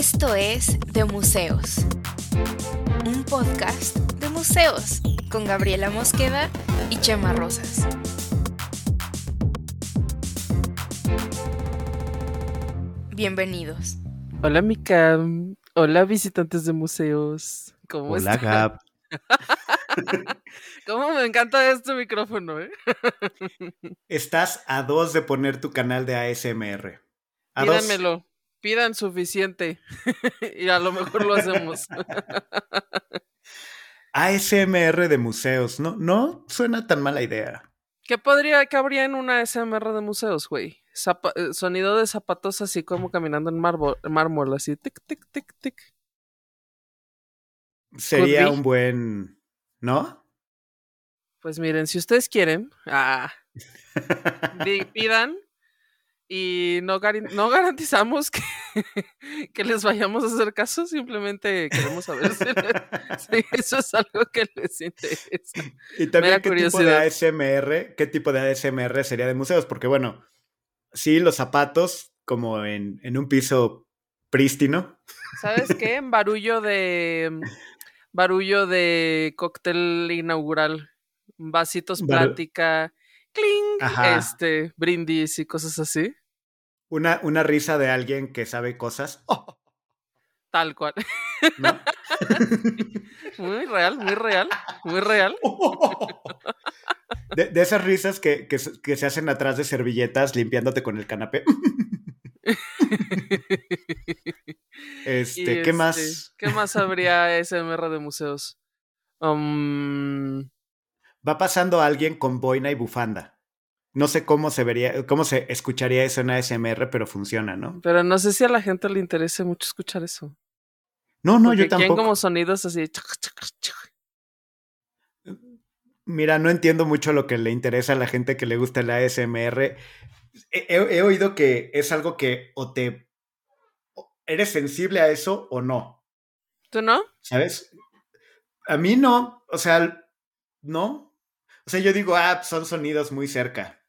Esto es De Museos, un podcast de museos con Gabriela Mosqueda y Chema Rosas. Bienvenidos. Hola Mika, hola visitantes de museos. ¿Cómo Hola, están? Gab. ¿Cómo me encanta este micrófono, eh? Estás a dos de poner tu canal de ASMR. A dos. Pidan suficiente y a lo mejor lo hacemos. ASMR de museos. No, no suena tan mala idea. ¿Qué podría, qué habría en una SMR de museos, güey? Zapa- eh, sonido de zapatos así como caminando en mármol, así, tic, tic, tic, tic. Sería un buen. ¿No? Pues miren, si ustedes quieren, ah, pidan y no, no garantizamos que, que les vayamos a hacer caso, simplemente queremos saber si, si eso es algo que les interesa. Y también Mera qué tipo de. ASMR, qué tipo de ASMR sería de museos, porque bueno, sí, los zapatos, como en, en un piso prístino. ¿Sabes qué? Barullo de barullo de cóctel inaugural, vasitos plática, cling, este, brindis y cosas así, Una, una risa de alguien que sabe cosas. tal cual. ¿no? Muy real, muy real, muy real. De, de esas risas que, que se- que se hacen atrás de servilletas limpiándote con el canapé. Este, ¿qué más? este, ¿Qué más habría SMR de museos? Um, Va pasando alguien con boina y bufanda. No sé cómo se vería, cómo se escucharía eso en ASMR, pero funciona, ¿no? pero no sé si a la gente le interese mucho escuchar eso. No, no, Porque yo tampoco. como sonidos así. Mira, no entiendo mucho lo que le interesa a la gente que le gusta el ASMR. He, he- he oído que es algo que o te... ¿Eres sensible a eso o no? ¿Tú no? ¿Sabes? A mí no, o sea, no. O sea, yo digo, ah, son sonidos muy cerca.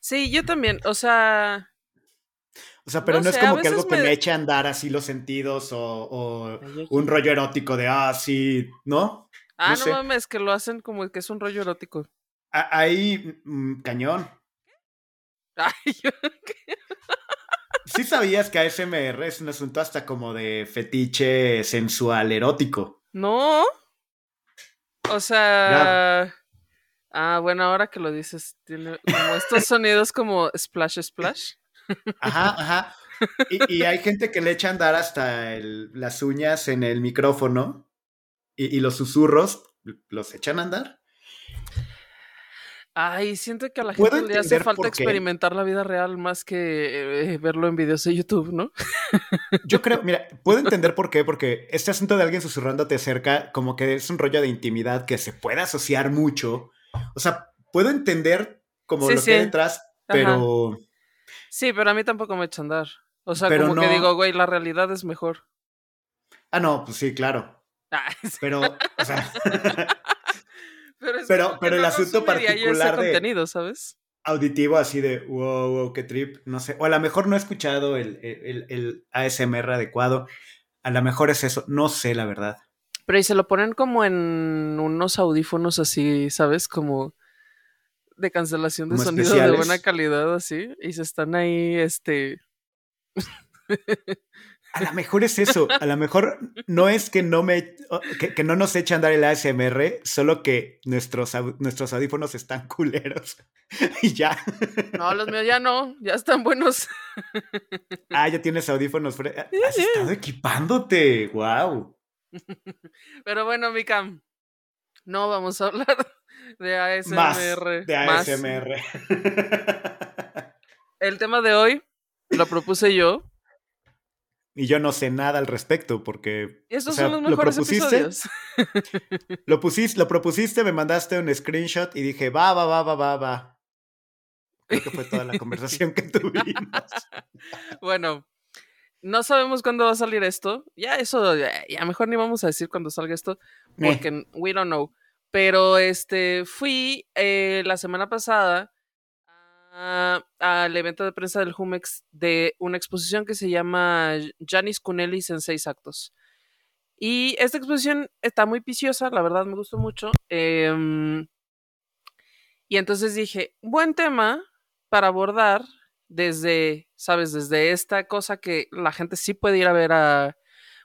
Sí, yo también. O sea, O sea, pero No no, es sé, como que algo que me- eche a andar así los sentidos o, o un rollo erótico de, ah, sí, ¿no? ah, no no, sé. mames, que lo hacen como que es un rollo erótico. A- Ahí, mm, cañón. Ay, yo- Sí sabías que ASMR es un asunto hasta como de fetiche sensual erótico. no. O sea. Ah, bueno, ahora que lo dices, tiene como estos sonidos como splash, splash. Ajá, ajá. Y, y hay gente que le echa a andar hasta el- las uñas en el micrófono y, y los susurros los echan a andar. Ay, siento que a la gente le hace falta experimentar la vida real más que eh, verlo en videos de YouTube, ¿no? Yo creo, mira, puedo entender por qué, porque este asunto de alguien susurrándote cerca, como que es un rollo de intimidad que se puede asociar mucho. O sea, puedo entender como Sí, lo sí. que hay detrás, pero Sí, pero a mí tampoco me echa a andar. O sea, Pero como que digo, güey, la realidad es mejor. ah, no, pues sí, claro. Ah, sí, Pero, o sea, pero, pero- el asunto particular de- contenido, ¿sabes? auditivo así de wow, wow, qué trip, no sé. O a lo mejor no he escuchado el, el, el ASMR adecuado. A lo mejor es eso, no sé la verdad. Pero y se lo ponen como en unos audífonos así, ¿sabes? Como de cancelación de Como sonido de buena calidad, así. Y se están ahí, este. A lo mejor es eso. A lo mejor no es que no me que, que no nos eche a andar el ASMR, solo que nuestros, nuestros audífonos están culeros. y ya. No, los míos ya no, ya están buenos. Ah, ya tienes audífonos. Has estado equipándote. Wow. Pero bueno, Mika, no vamos a hablar de ASMR. Más de más. ASMR. El tema de hoy lo propuse yo. y yo no sé nada al respecto porque estos o sea, son los lo mejores propusiste, episodios. Lo pusiste, lo propusiste, me mandaste un screenshot y dije, va, va, va, va, va, va. Creo que fue toda la conversación que tuvimos. Bueno, no sabemos cuándo va a salir esto. Ya eso, ya, ya mejor ni vamos a decir cuándo salga esto, Eh, porque we don't know. Pero este, fui eh, la semana pasada al evento de prensa del Jumex de una exposición que se llama Janis Kunelis en seis actos. Y esta exposición está muy piciosa, la verdad me gustó mucho. Em, y entonces dije, buen tema para abordar desde, sabes, desde esta cosa que la gente sí puede ir a ver a...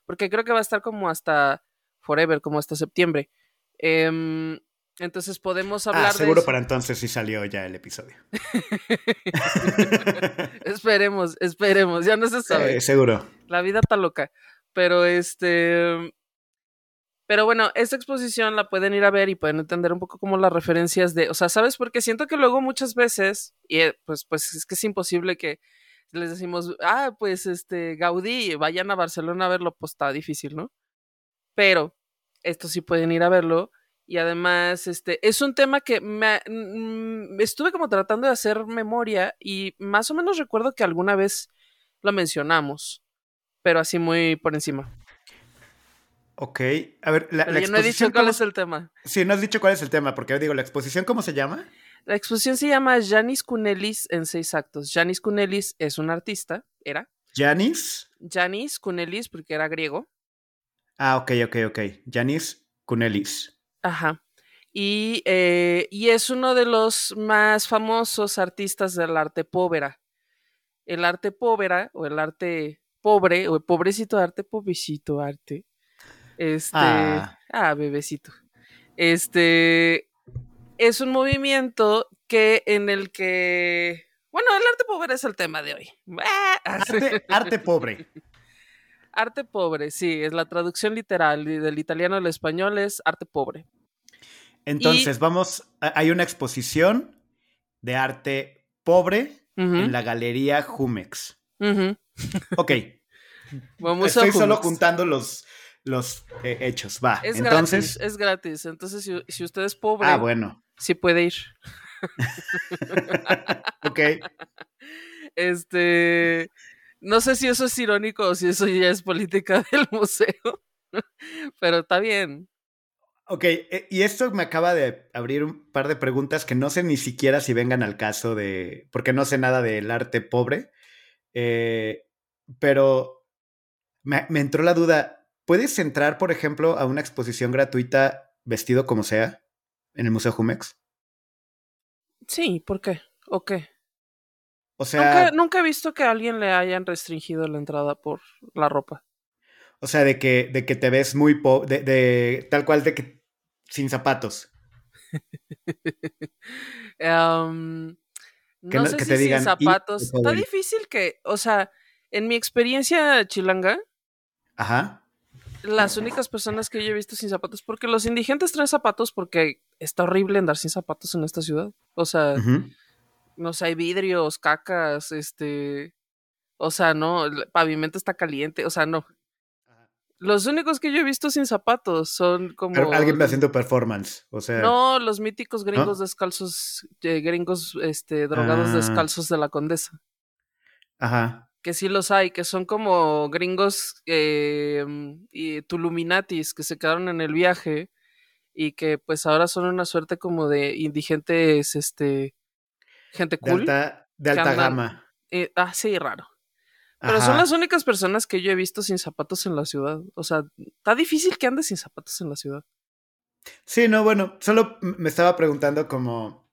Porque creo que va a estar como hasta forever, como hasta septiembre. Em, entonces podemos ah, hablar ah, seguro para entonces sí salió ya el episodio. esperemos, esperemos, ya no se sabe. seguro. La vida está loca. Pero este. Pero bueno, esta exposición la pueden ir a ver y pueden entender un poco como las referencias de. O sea, ¿sabes? Porque siento que luego muchas veces, y eh, pues, pues es que es imposible que les decimos, ah, pues este, Gaudí, vayan a Barcelona a verlo, pues está difícil, ¿no? Pero esto sí pueden ir a verlo y además, este, es un tema que me, mm, estuve como tratando de hacer memoria y más o menos recuerdo que alguna vez lo mencionamos, pero así muy por encima. Ok, a ver, la, yo no he dicho cuál es el tema. Sí, no has dicho cuál es el tema, porque digo, ¿la exposición cómo se llama? La exposición se llama Janis Kunelis en seis actos. Janis Kunelis es un artista, era. ¿Janis? Janis Kunelis, porque era griego. Ah, ok, ok, ok. Janis Kunelis. Ajá. Y, eh, y, es uno de los más famosos artistas del arte povera. El arte povera, o el arte pobre, o el pobrecito arte, pobrecito arte. Este. Ah. ah, bebecito. Este. Es un movimiento que en el que. Bueno, el arte pobre es el tema de hoy. arte pobre. Arte pobre, sí, es la traducción literal del italiano al español es arte pobre. Entonces, vamos, hay una exposición de arte pobre en la galería Jumex. Ok. Vamos Estoy solo juntando los, los eh, hechos, va. Es Entonces, gratis, es gratis. Entonces, si, si, usted es pobre, ah, bueno. sí puede ir. ok. Este, no sé si eso es irónico o si eso ya es política del museo, pero está bien. Ok, eh, y esto me acaba de abrir un par de preguntas que no sé ni siquiera si vengan al caso de, porque no sé nada del arte pobre, eh, pero me, me, entró la duda, ¿puedes entrar, por ejemplo, a una exposición gratuita vestido como sea en el Museo Jumex? Sí, ¿por qué? ¿O qué? O sea. Nunca, he visto que a alguien le hayan restringido la entrada por la ropa. O sea, de que, de que te ves muy de, de, tal cual de que sin zapatos. no sé si sin zapatos. Está difícil que, o sea, en mi experiencia chilanga. Ajá. Las únicas personas que yo he visto sin zapatos, porque los indigentes traen zapatos porque está horrible andar sin zapatos en esta ciudad. O sea, no sé, hay vidrios, cacas, este, o sea, no, el pavimento está caliente, o sea, no. Los únicos que yo he visto sin zapatos son como... Alguien haciendo performance, o sea... No, los míticos gringos descalzos, eh, gringos este, drogados ah. descalzos de la condesa. Ajá. Que sí los hay, que son como gringos eh, y tuluminatis que se quedaron en el viaje y que pues ahora son una suerte como de indigentes, este, gente cool. De alta, gama. Eh, ah, sí, raro. Pero son las únicas personas que yo he visto sin zapatos en la ciudad. O sea, está difícil que andes sin zapatos en la ciudad. Sí, no, bueno, solo me estaba preguntando como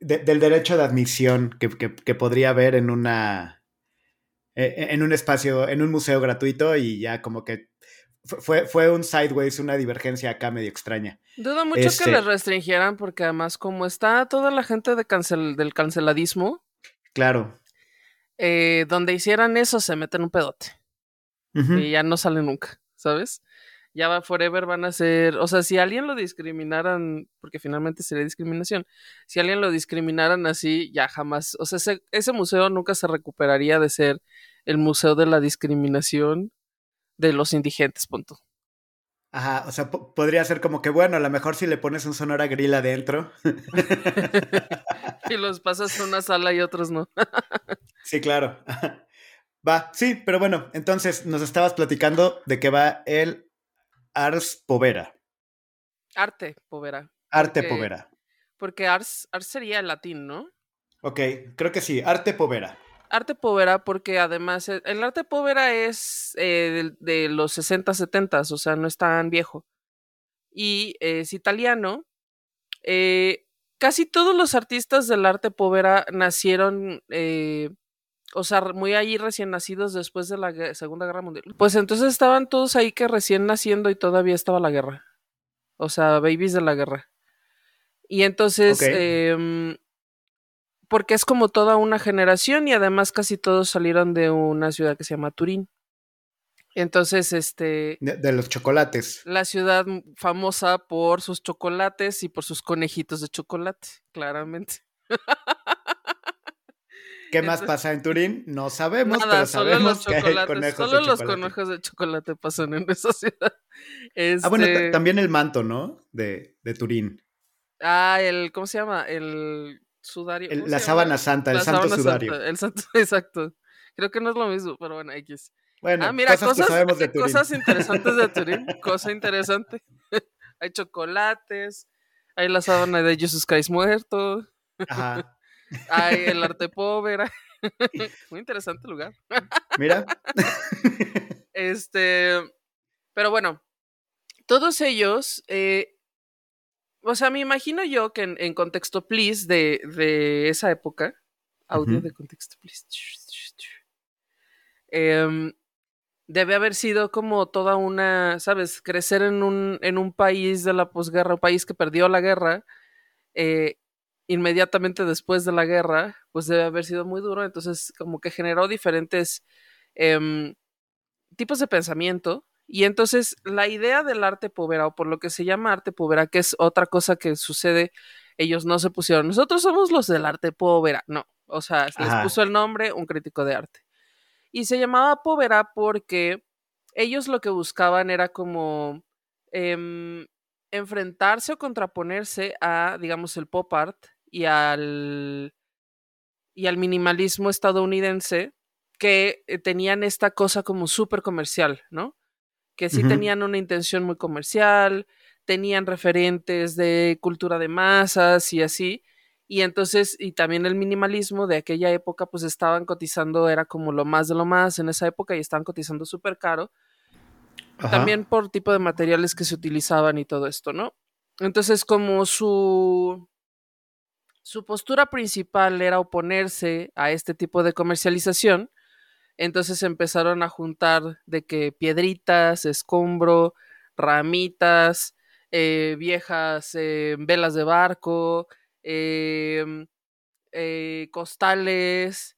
del derecho de admisión que, que, podría haber en una e, e, en un espacio, en un museo gratuito y ya como que fue, fue un sideways, una divergencia acá medio extraña. Dudo mucho que este les restringieran porque además como está toda la gente de cancel, del canceladismo. Claro. Eh, donde hicieran eso se meten un pedote. Y ya no sale nunca, ¿sabes? Ya va forever van a ser, o sea, si alguien lo discriminaran, porque finalmente sería discriminación, si alguien lo discriminaran así, ya jamás, o sea, ese, ese museo nunca se recuperaría de ser el museo de la discriminación de los indigentes, punto. Ajá, o sea, podría ser como que, bueno, a lo mejor si le pones un sonora grill adentro. y los pasas a una sala y otros no. sí, claro. Va, sí, pero bueno, entonces nos estabas platicando de que va el Ars Povera. Arte Povera. Arte Povera. Porque Ars, Ars sería el latín, ¿no? Ok, creo que sí, arte povera. Arte povera porque además e, el arte povera es eh, de, los 60, 70, o sea, no es tan viejo. Y es italiano. Eh, casi todos los artistas del arte povera nacieron, eh, o sea, muy ahí recién nacidos después de la Segunda Guerra Mundial. Pues entonces estaban todos ahí que recién naciendo y todavía estaba la guerra. O sea, babies de la guerra. Y entonces, em, porque es como toda una generación y además casi todos salieron de una ciudad que se llama Turín. Entonces, este... De, los chocolates. La ciudad famosa por sus chocolates y por sus conejitos de chocolate, claramente. ¿Qué más pasa en Turín? No sabemos, pero sabemos que hay conejos solo los conejos de chocolate pasan en esa ciudad. Ah, bueno, este también el manto, ¿no? De, de Turín. Ah, el, ¿cómo se llama? El sudario. la sábana santa, el santo sudario. el santo, exacto. Creo que no es lo mismo, pero bueno, X. Bueno, ah, mira, cosas, cosas, interesantes de Turín. cosa interesante. hay chocolates, hay la sábana de Jesus Christ muerto. Ajá. Hay el arte pobre. Muy interesante lugar. Mira. este, pero bueno, todos ellos eh, o sea, me imagino yo que en, contexto, please, de, de, esa época, audio de contexto, please, em, debe haber sido como toda una, ¿sabes? Crecer en un, en un país de la posguerra, un país que perdió la guerra, eh, inmediatamente después de la guerra, pues debe haber sido muy duro, entonces como que generó diferentes em, tipos de pensamiento y entonces la idea del arte povera, o por lo que se llama arte povera, que es otra cosa que sucede, ellos no se pusieron, nosotros somos los del arte povera, no, o sea, les puso el nombre un crítico de arte. Y se llamaba povera porque ellos lo que buscaban era como em, enfrentarse o contraponerse a, digamos, el pop art y al, y al minimalismo estadounidense que eh, tenían esta cosa como súper comercial, ¿no? que sí tenían una intención muy comercial, tenían referentes de cultura de masas y así. Y entonces, y también el minimalismo de aquella época, pues estaban cotizando, era como lo más de lo más en esa época y estaban cotizando súper caro. También por tipo de materiales que se utilizaban y todo esto, ¿no? Entonces, como su, su postura principal era oponerse a este tipo de comercialización, entonces empezaron a juntar de que piedritas, escombro, ramitas, eh, viejas eh, velas de barco, em, eh, costales,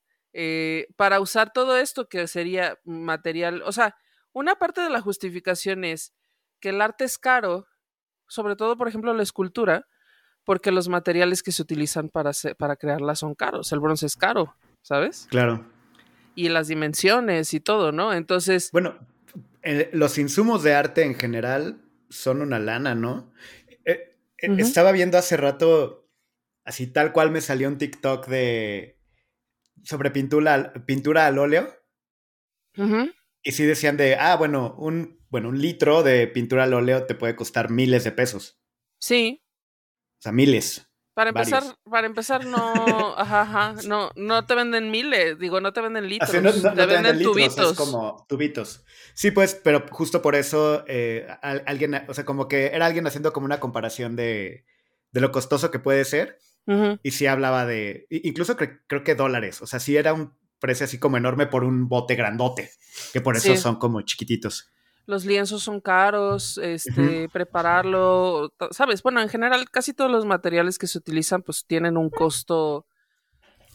para usar todo esto que sería material. O sea, una parte de la justificación es que el arte es caro, sobre todo, por ejemplo, la escultura, porque los materiales que se utilizan para, para crearla son caros. El bronce es caro, ¿sabes? Claro y las dimensiones y todo, ¿no? Entonces... Bueno, los insumos de arte en general son una lana, ¿no? Eh, eh, estaba viendo hace rato, así tal cual me salió un TikTok de... sobre pintura, pintura al óleo. Y sí decían de, ah, bueno, un, bueno, un litro de pintura al óleo te puede costar miles de pesos. Sí. O sea, miles. Para empezar, para empezar, no, ajá, ajá, no, no te venden miles, digo, no te venden litros, te, venden, tubitos. como tubitos. Sí, pues, pero justo por eso eh, alguien, o sea, como que era alguien haciendo como una comparación de, de lo costoso que puede ser. Y sí hablaba de, incluso creo que dólares, o sea, sí era un precio así como enorme por un bote grandote, que por eso son como chiquititos los lienzos son caros, este, prepararlo, sabes, bueno, en general casi todos los materiales que se utilizan pues tienen un costo,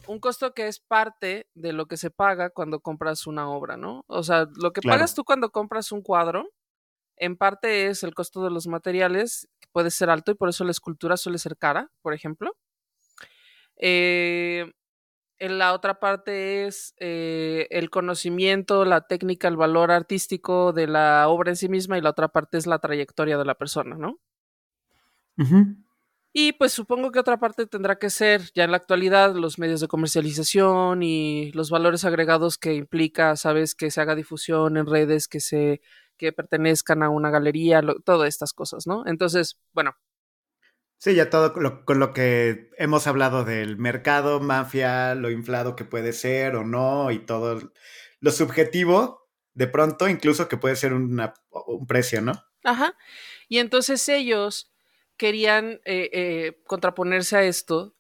un costo que es parte de lo que se paga cuando compras una obra, ¿no? O sea, lo que pagas tú cuando compras un cuadro, en parte es el costo de los materiales, que puede ser alto y por eso la escultura suele ser cara, por ejemplo. Eh, la otra parte es eh, el conocimiento, la técnica, el valor artístico de la obra en sí misma y la otra parte es la trayectoria de la persona, ¿no? Y pues supongo que otra parte tendrá que ser ya en la actualidad los medios de comercialización y los valores agregados que implica, sabes, que se haga difusión en redes, que se que pertenezcan a una galería, todas estas cosas, ¿no? Entonces, bueno. Sí, ya todo con lo que hemos hablado del mercado, mafia, lo inflado que puede ser o no, y todo lo subjetivo, de pronto, incluso que puede ser un precio, ¿no? Ajá. Y entonces ellos querían eh, eh, contraponerse a esto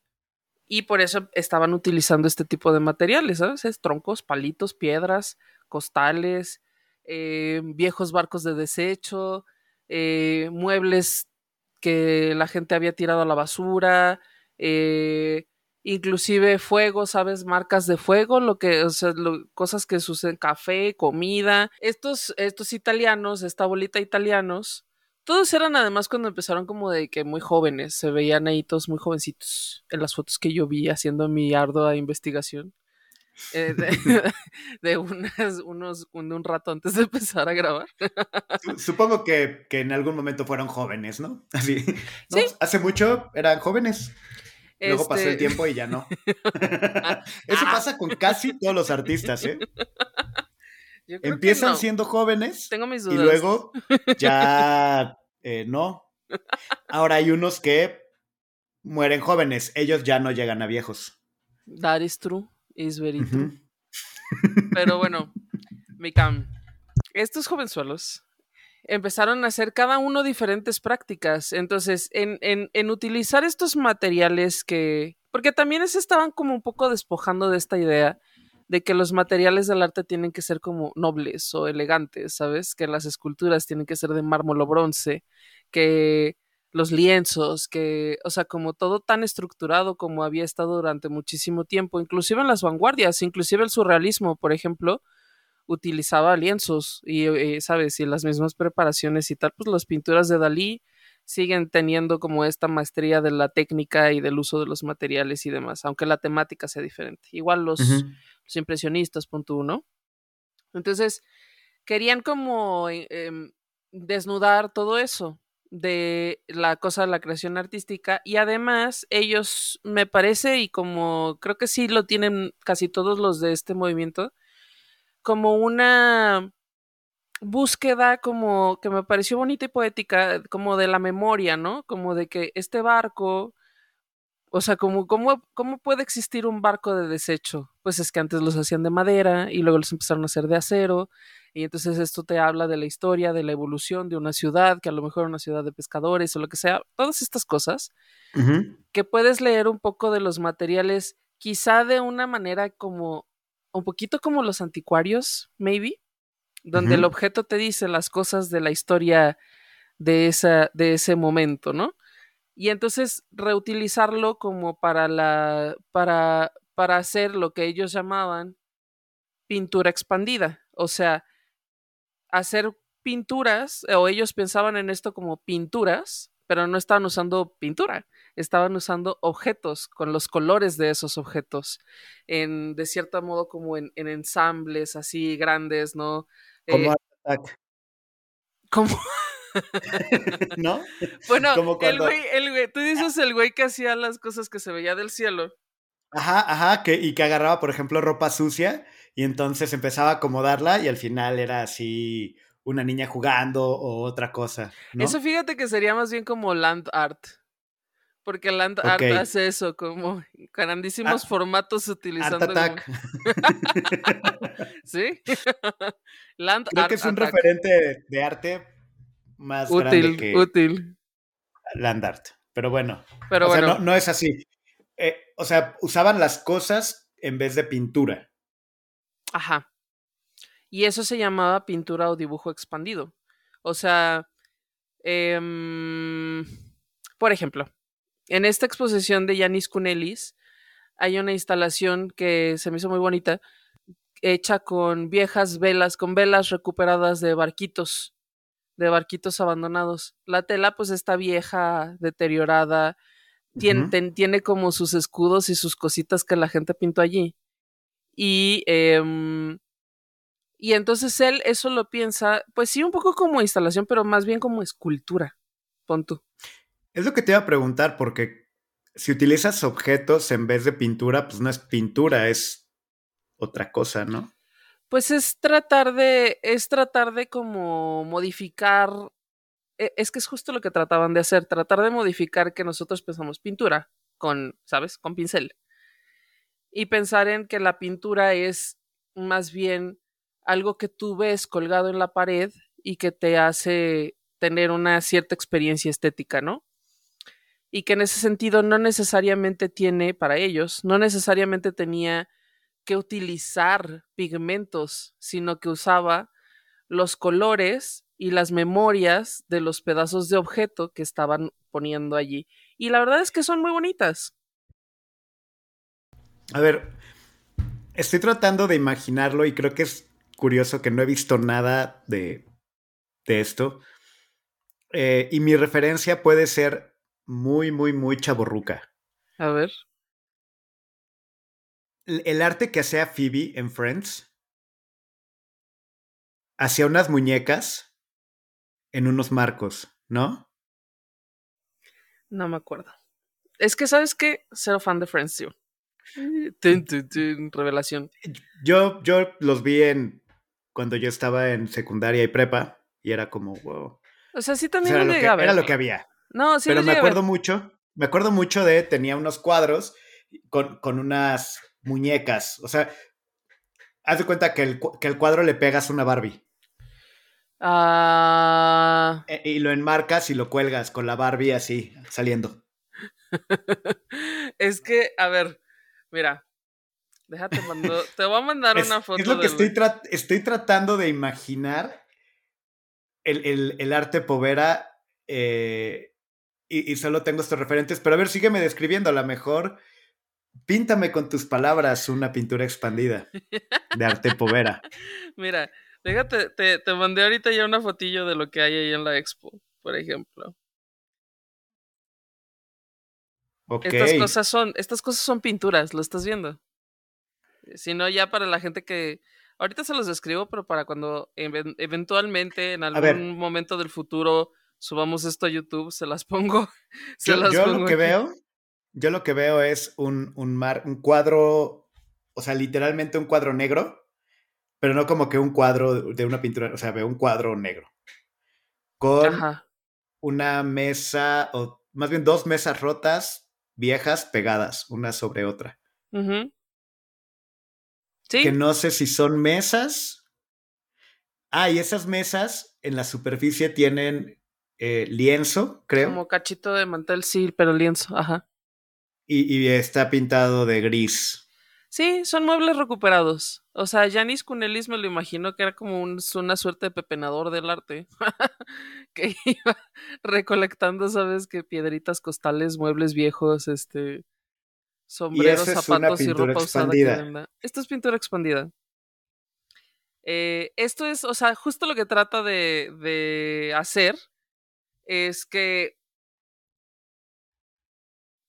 y por eso estaban utilizando este tipo de materiales, ¿sabes? troncos, palitos, piedras, costales, eh, viejos barcos de desecho, muebles que la gente había tirado a la basura, eh, inclusive fuego, ¿sabes? Marcas de fuego, lo que, o sea, cosas que suceden, café, comida. Estos, estos italianos, esta bolita italianos, todos eran además cuando empezaron como de que muy jóvenes, se veían ahí todos muy jovencitos en las fotos que yo vi haciendo mi ardua investigación. Eh, de, unas, unos, un, rato antes de empezar a grabar. Supongo que, en algún momento fueron jóvenes, ¿no? Así. Hace mucho eran jóvenes. Luego pasó el este tiempo y ya no. Eso pasa con casi todos los artistas, ¿eh? Empiezan siendo jóvenes Tengo mis y luego ya eh, no. Ahora hay unos que mueren jóvenes, ellos ya no llegan a viejos. That is true. Es very Pero bueno, Mikam, estos jovenzuelos empezaron a hacer cada uno diferentes prácticas. Entonces, en, en, en, utilizar estos materiales que. Porque también se estaban como un poco despojando de esta idea de que los materiales del arte tienen que ser como nobles o elegantes, ¿sabes? Que las esculturas tienen que ser de mármol o bronce, que los lienzos, que, o sea, como todo tan estructurado como había estado durante muchísimo tiempo, inclusive en las vanguardias, inclusive el surrealismo, por ejemplo, utilizaba lienzos y, eh, sabes, y las mismas preparaciones y tal, pues las pinturas de Dalí siguen teniendo como esta maestría de la técnica y del uso de los materiales y demás, aunque la temática sea diferente. Igual los, impresionistas, punto uno. Entonces, querían como eh, em, desnudar todo eso, de la cosa de la creación artística y además ellos me parece y como creo que sí lo tienen casi todos los de este movimiento como una búsqueda como que me pareció bonita y poética como de la memoria, ¿no? Como de que este barco o sea, como, ¿cómo, ¿cómo puede existir un barco de desecho? Pues es que antes los hacían de madera y luego los empezaron a hacer de acero y entonces esto te habla de la historia, de la evolución de una ciudad, que a lo mejor era una ciudad de pescadores o lo que sea, todas estas cosas, que puedes leer un poco de los materiales, quizá de una manera como, un poquito como los anticuarios, maybe, donde el objeto te dice las cosas de la historia de, esa, de ese momento, ¿no? Y entonces reutilizarlo como para la, para, para hacer lo que ellos llamaban pintura expandida. O sea, hacer pinturas, o ellos pensaban en esto como pinturas, pero no estaban usando pintura, estaban usando objetos con los colores de esos objetos, en, de cierto modo como en, ensambles así grandes, ¿no? Como eh, Como... ¿No? Bueno, el, güey, el güey, tú dices el güey que hacía las cosas que se veía del cielo. Ajá, ajá, que, y que agarraba, por ejemplo, ropa sucia y entonces empezaba a acomodarla y al final era así una niña jugando o otra cosa. Eso fíjate que sería más bien como land art. Porque land art hace eso, como grandísimos ah, formatos utilizando. Art attack. ¿Sí? land Creo que es un referente de arte más útil, grande que útil. land art. Pero bueno. Pero bueno. no, no, es así. Eh, o sea, usaban las cosas en vez de pintura. Ajá. Y eso se llamaba pintura o dibujo expandido. O sea, em, por ejemplo, en esta exposición de Yanis Kunelis hay una instalación que se me hizo muy bonita, hecha con viejas velas, con velas recuperadas de barquitos, de barquitos abandonados. La tela pues está vieja, deteriorada, tiene, como sus escudos y sus cositas que la gente pintó allí. Y, em, y entonces él eso lo piensa, pues sí, un poco como instalación, pero más bien como escultura. Pon Es lo que te iba a preguntar, porque si utilizas objetos en vez de pintura, pues no es pintura, es otra cosa, ¿no? Pues es tratar de, es tratar de como modificar e, es que es justo lo que trataban de hacer, tratar de modificar que nosotros pensamos pintura con, ¿sabes? Con pincel. Y pensar en que la pintura es más bien algo que tú ves colgado en la pared y que te hace tener una cierta experiencia estética, ¿no? Y que en ese sentido no necesariamente tiene, para ellos, no necesariamente tenía que utilizar pigmentos, sino que usaba los colores y las memorias de los pedazos de objeto que estaban poniendo allí. Y la verdad es que son muy bonitas. A ver, estoy tratando de imaginarlo y creo que es curioso que no he visto nada de, de esto. Eh, y mi referencia puede ser muy, muy, muy chaborruca. A ver. El arte que hacía Phoebe en Friends hacía unas muñecas en unos marcos, ¿no? No me acuerdo. Es que, ¿sabes qué? Cero fan de Friends, tío. revelación. Yo, yo los vi en cuando yo estaba en secundaria y prepa y era como, wow. O sea, sí también era, lo que, era lo que había. No, sí Pero me acuerdo mucho, me acuerdo mucho de, tenía unos cuadros con, con unas muñecas. O sea, haz de cuenta que el, que el cuadro le pegas una Barbie. Ah. E, y lo enmarcas y lo cuelgas con la Barbie así, saliendo. es que, a ver, mira, déjate mando, te voy a mandar una foto. Es lo que estoy, estoy tratando de imaginar el, el, arte povera eh, y, y, solo tengo estos referentes, pero a ver, sígueme describiendo, a lo mejor píntame con tus palabras una pintura expandida de arte povera. Mira, déjate, te, te mandé ahorita ya una fotillo de lo que hay ahí en la expo, por ejemplo. Estas cosas son, estas cosas son pinturas, ¿lo estás viendo? Si no, ya para la gente que. Ahorita se los describo, pero para cuando eventualmente en algún momento del futuro subamos esto a YouTube, se las pongo. yo, lo que veo, yo lo que veo es un, un, mar, un cuadro, o sea, literalmente un cuadro negro, pero no como que un cuadro de una pintura, o sea, veo un cuadro negro. Con una mesa, o más bien dos mesas rotas, viejas, pegadas, una sobre otra. ¿Sí? Que no sé si son mesas. Ah, y esas mesas en la superficie tienen eh, lienzo, creo. Como cachito de mantel, sí, pero lienzo, ajá. Y, está pintado de gris. Sí, son muebles recuperados. O sea, Janis Kunelis me lo imagino que era como una suerte de pepenador del arte. que iba recolectando, ¿sabes? Que piedritas costales, muebles viejos, este. Sombreros, zapatos y ropa usada. Esto es pintura expandida. Eh, esto es, o sea, justo lo que trata de, de hacer es que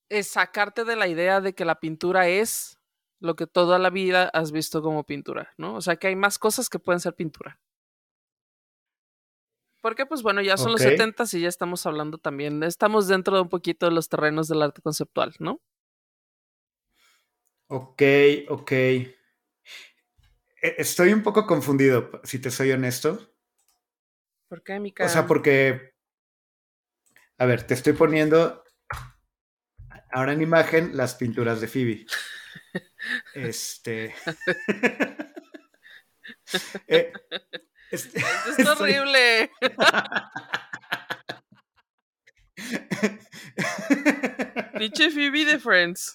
es sacarte de la idea de que la pintura es lo que toda la vida has visto como pintura, ¿no? O sea, que hay más cosas que pueden ser pintura. Porque, pues bueno, ya son los 70 y ya estamos hablando también, estamos dentro de un poquito de los terrenos del arte conceptual, ¿no? Ok, ok. E, estoy un poco confundido, si te soy honesto. ¿Por qué, mi O sea, porque. A ver, te estoy poniendo ahora en imagen las pinturas de Phoebe. Este. eh, este es horrible. Pinche Phoebe de Friends.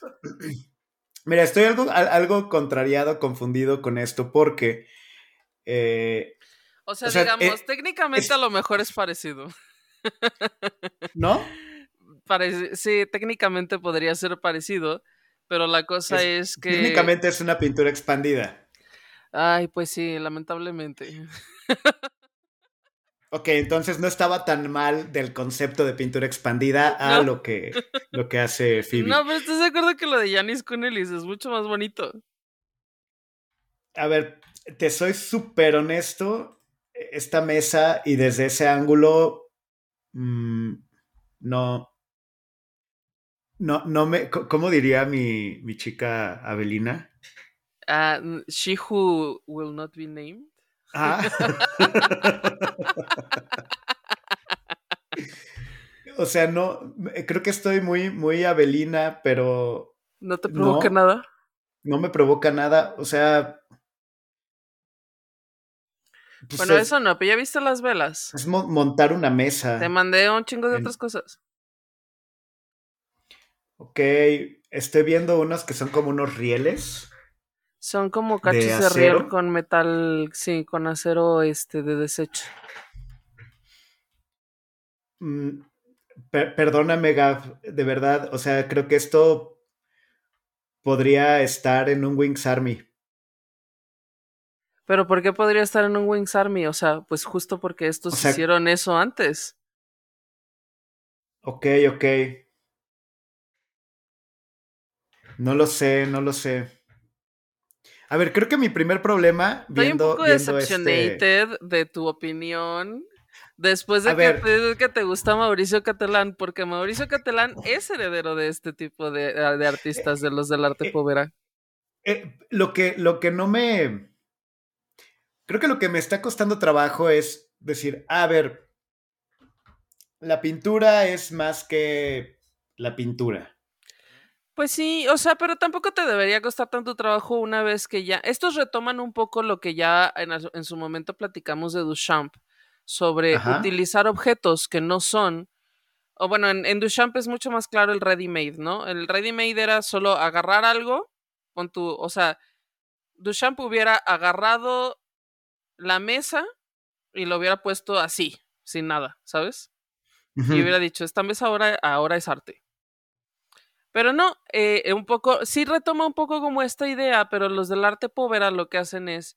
Mira, estoy algo, algo contrariado, confundido con esto porque. Eh, o, sea, digamos, eh, técnicamente a lo mejor es parecido. ¿No? sí, técnicamente podría ser parecido, pero la cosa es, que... Técnicamente es una pintura expandida. Ay, pues sí, lamentablemente. Ok, entonces no estaba tan mal del concepto de pintura expandida a lo, que, lo que hace Phoebe. No, pero estás de acuerdo que lo de Janis Kunelis es mucho más bonito. A ver, te soy súper honesto. Esta mesa y desde ese ángulo mm, no, no, no me. ¿Cómo diría mi, mi chica Avelina? Uh, she who will not be named. Ah. o sea, no, creo que estoy muy, muy Abelina, pero... ¿No te provoca nada? No me provoca nada, o sea... Pues bueno, eso no, pero ya viste las velas. Es montar una mesa. Te mandé un chingo de otras cosas. Ok, estoy viendo unos que son como unos rieles. Son como cachos de, riel con metal, sí, con acero este de desecho. Mm, perdóname, Gav, de verdad, o sea, creo que esto podría estar en un Wings Army. Pero ¿por qué podría estar en un Wings Army? O sea, pues justo porque estos hicieron eso antes. Ok, ok. No lo sé, no lo sé. A ver, creo que mi primer problema viendo, Estoy un poco decepcionated este de tu opinión Después de que, te gusta Mauricio Catalán, porque Mauricio Catalán es heredero de este tipo de, ah, artistas, de los del arte eh, povera. Eh, lo, que, lo que no me. Creo que lo que me está costando trabajo es decir, a ver, la pintura es más que la pintura. Pues sí, o sea, pero tampoco te debería costar tanto trabajo una vez que ya. Estos retoman un poco lo que ya en, en su momento platicamos de Duchamp sobre utilizar objetos que no son. O bueno, en, Duchamp es mucho más claro el ready-made, ¿no? El ready-made era solo agarrar algo con tu. O sea, Duchamp hubiera agarrado la mesa y lo hubiera puesto así, sin nada, ¿sabes? Y hubiera dicho, esta mesa ahora, ahora es arte. Pero no, eh, un poco, sí retoma un poco como esta idea, pero los del arte povera lo que hacen es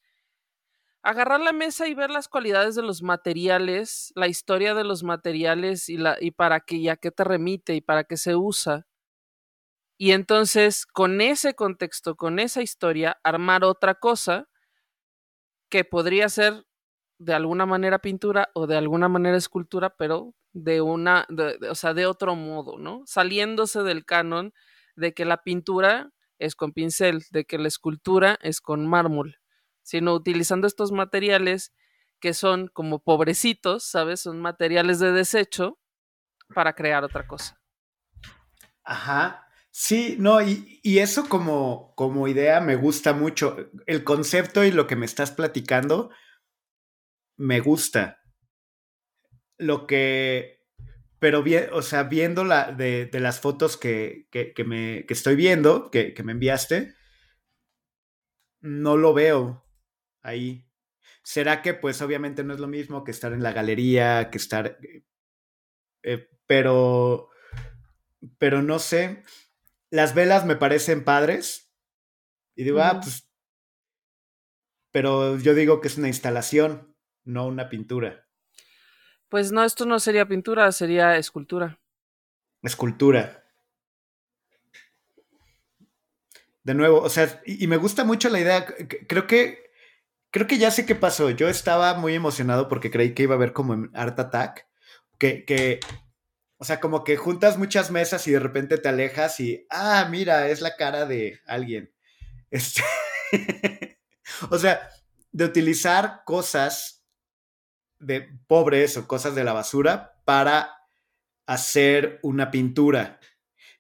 agarrar la mesa y ver las cualidades de los materiales, la historia de los materiales y, la, y para qué y a qué te remite y para qué se usa. Y entonces, con ese contexto, con esa historia, armar otra cosa que podría ser de alguna manera pintura o de alguna manera escultura, pero de una, o sea, de otro modo, ¿no? Saliéndose del canon de que la pintura es con pincel, de que la escultura es con mármol sino utilizando estos materiales que son como pobrecitos, ¿sabes? Son materiales de desecho para crear otra cosa. Ajá. Sí, no, y, eso como, como idea me gusta mucho. El concepto y lo que me estás platicando me gusta. Lo que, pero bien, o sea, viendo la, de, las fotos que, que, me, que estoy viendo, que, que me enviaste, no lo veo ahí. ¿Será que pues obviamente no es lo mismo que estar en la galería, que estar... Eh, eh, pero... Pero no sé. Las velas me parecen padres. Y digo, ah, pues... Pero yo digo que es una instalación, no una pintura. Pues no, esto no sería pintura, sería escultura. Escultura. De nuevo, o sea, y, y me gusta mucho la idea. Creo que creo que ya sé qué pasó. Yo estaba muy emocionado porque creí que iba a haber como en Art Attack, que, que, o sea, como que juntas muchas mesas y de repente te alejas y, ah, mira, es la cara de alguien. Este, o sea, de utilizar cosas de pobres o cosas de la basura para hacer una pintura.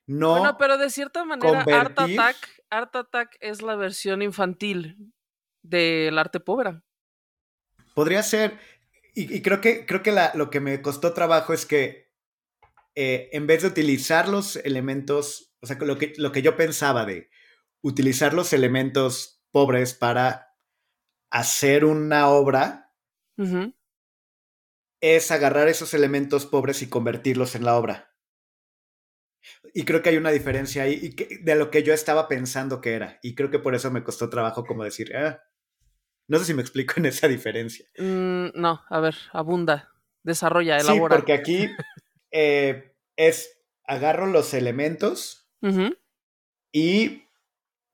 No bueno, pero de cierta manera Art Attack, Art Attack es la versión infantil del arte pobre. Podría ser, y, creo que, creo que lo que me costó trabajo es que eh, en vez de utilizar los elementos, o sea, lo que, lo que yo pensaba de utilizar los elementos pobres para hacer una obra, es agarrar esos elementos pobres y convertirlos en la obra. Y creo que hay una diferencia ahí de lo que yo estaba pensando que era. Y creo que por eso me costó trabajo como decir, ah, no sé si me explico en esa diferencia. Mm, no, a ver, abunda, desarrolla, elabora. Sí, porque aquí eh, es, agarro los elementos y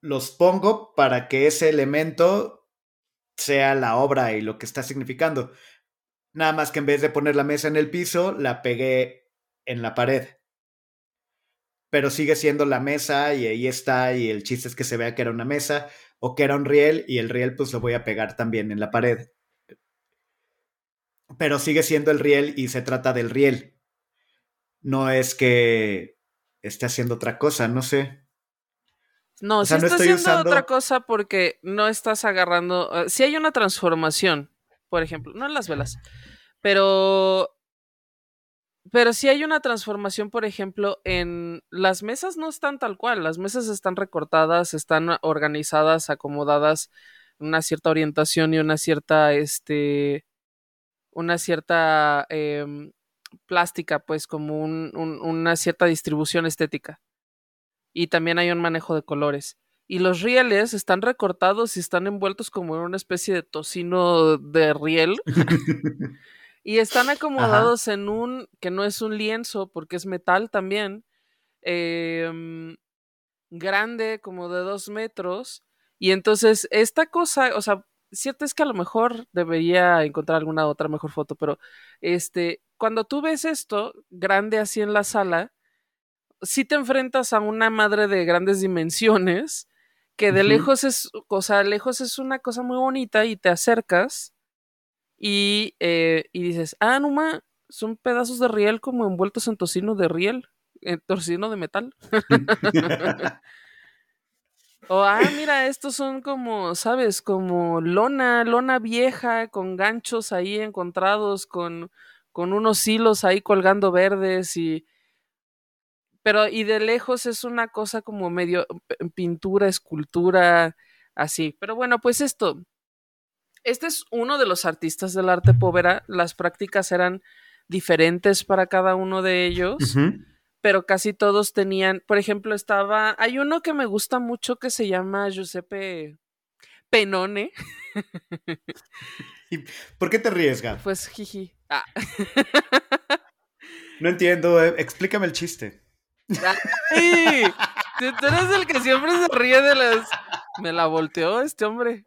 los pongo para que ese elemento sea la obra y lo que está significando. Nada más que en vez de poner la mesa en el piso, la pegué en la pared. Pero sigue siendo la mesa y ahí está y el chiste es que se vea que era una mesa o que era un riel y el riel pues lo voy a pegar también en la pared. Pero sigue siendo el riel y se trata del riel. no es que esté haciendo otra cosa, no sé. No, si está haciendo otra cosa porque no estás agarrando. Eh, si hay una transformación, por ejemplo, no en las velas, pero. Pero si hay una transformación, por ejemplo, en las mesas no están tal cual, las mesas están recortadas, están organizadas, acomodadas, una cierta orientación y una cierta, este, una cierta em, plástica, pues como una cierta distribución estética y también hay un manejo de colores. Y los rieles están recortados y están envueltos como en una especie de tocino de riel. y están acomodados en un, que no es un lienzo porque es metal también, em, grande, como de dos metros. Y entonces esta cosa, o sea, cierto es que a lo mejor debería encontrar alguna otra mejor foto, pero este, cuando tú ves esto grande así en la sala, si te enfrentas a una madre de grandes dimensiones, que de lejos es, o sea, lejos es una cosa muy bonita y te acercas y, eh, y dices, ah, no ma, son pedazos de riel como envueltos en tocino de riel, en tocino de metal. o, ah, mira, estos son como, ¿sabes? Como lona, lona vieja con ganchos ahí encontrados, con, con unos hilos ahí colgando verdes y pero y de lejos es una cosa como medio pintura, escultura, así. Pero bueno, pues esto, este es uno de los artistas del arte povera, las prácticas eran diferentes para cada uno de ellos. Pero casi todos tenían, por ejemplo, estaba, hay uno que me gusta mucho que se llama Giuseppe Penone. ¿Por qué te ríes, Pues jiji. Ah. No entiendo, eh, explícame el chiste. ¡Ay! Tú eres el que siempre se ríe de las. Me la volteó este hombre.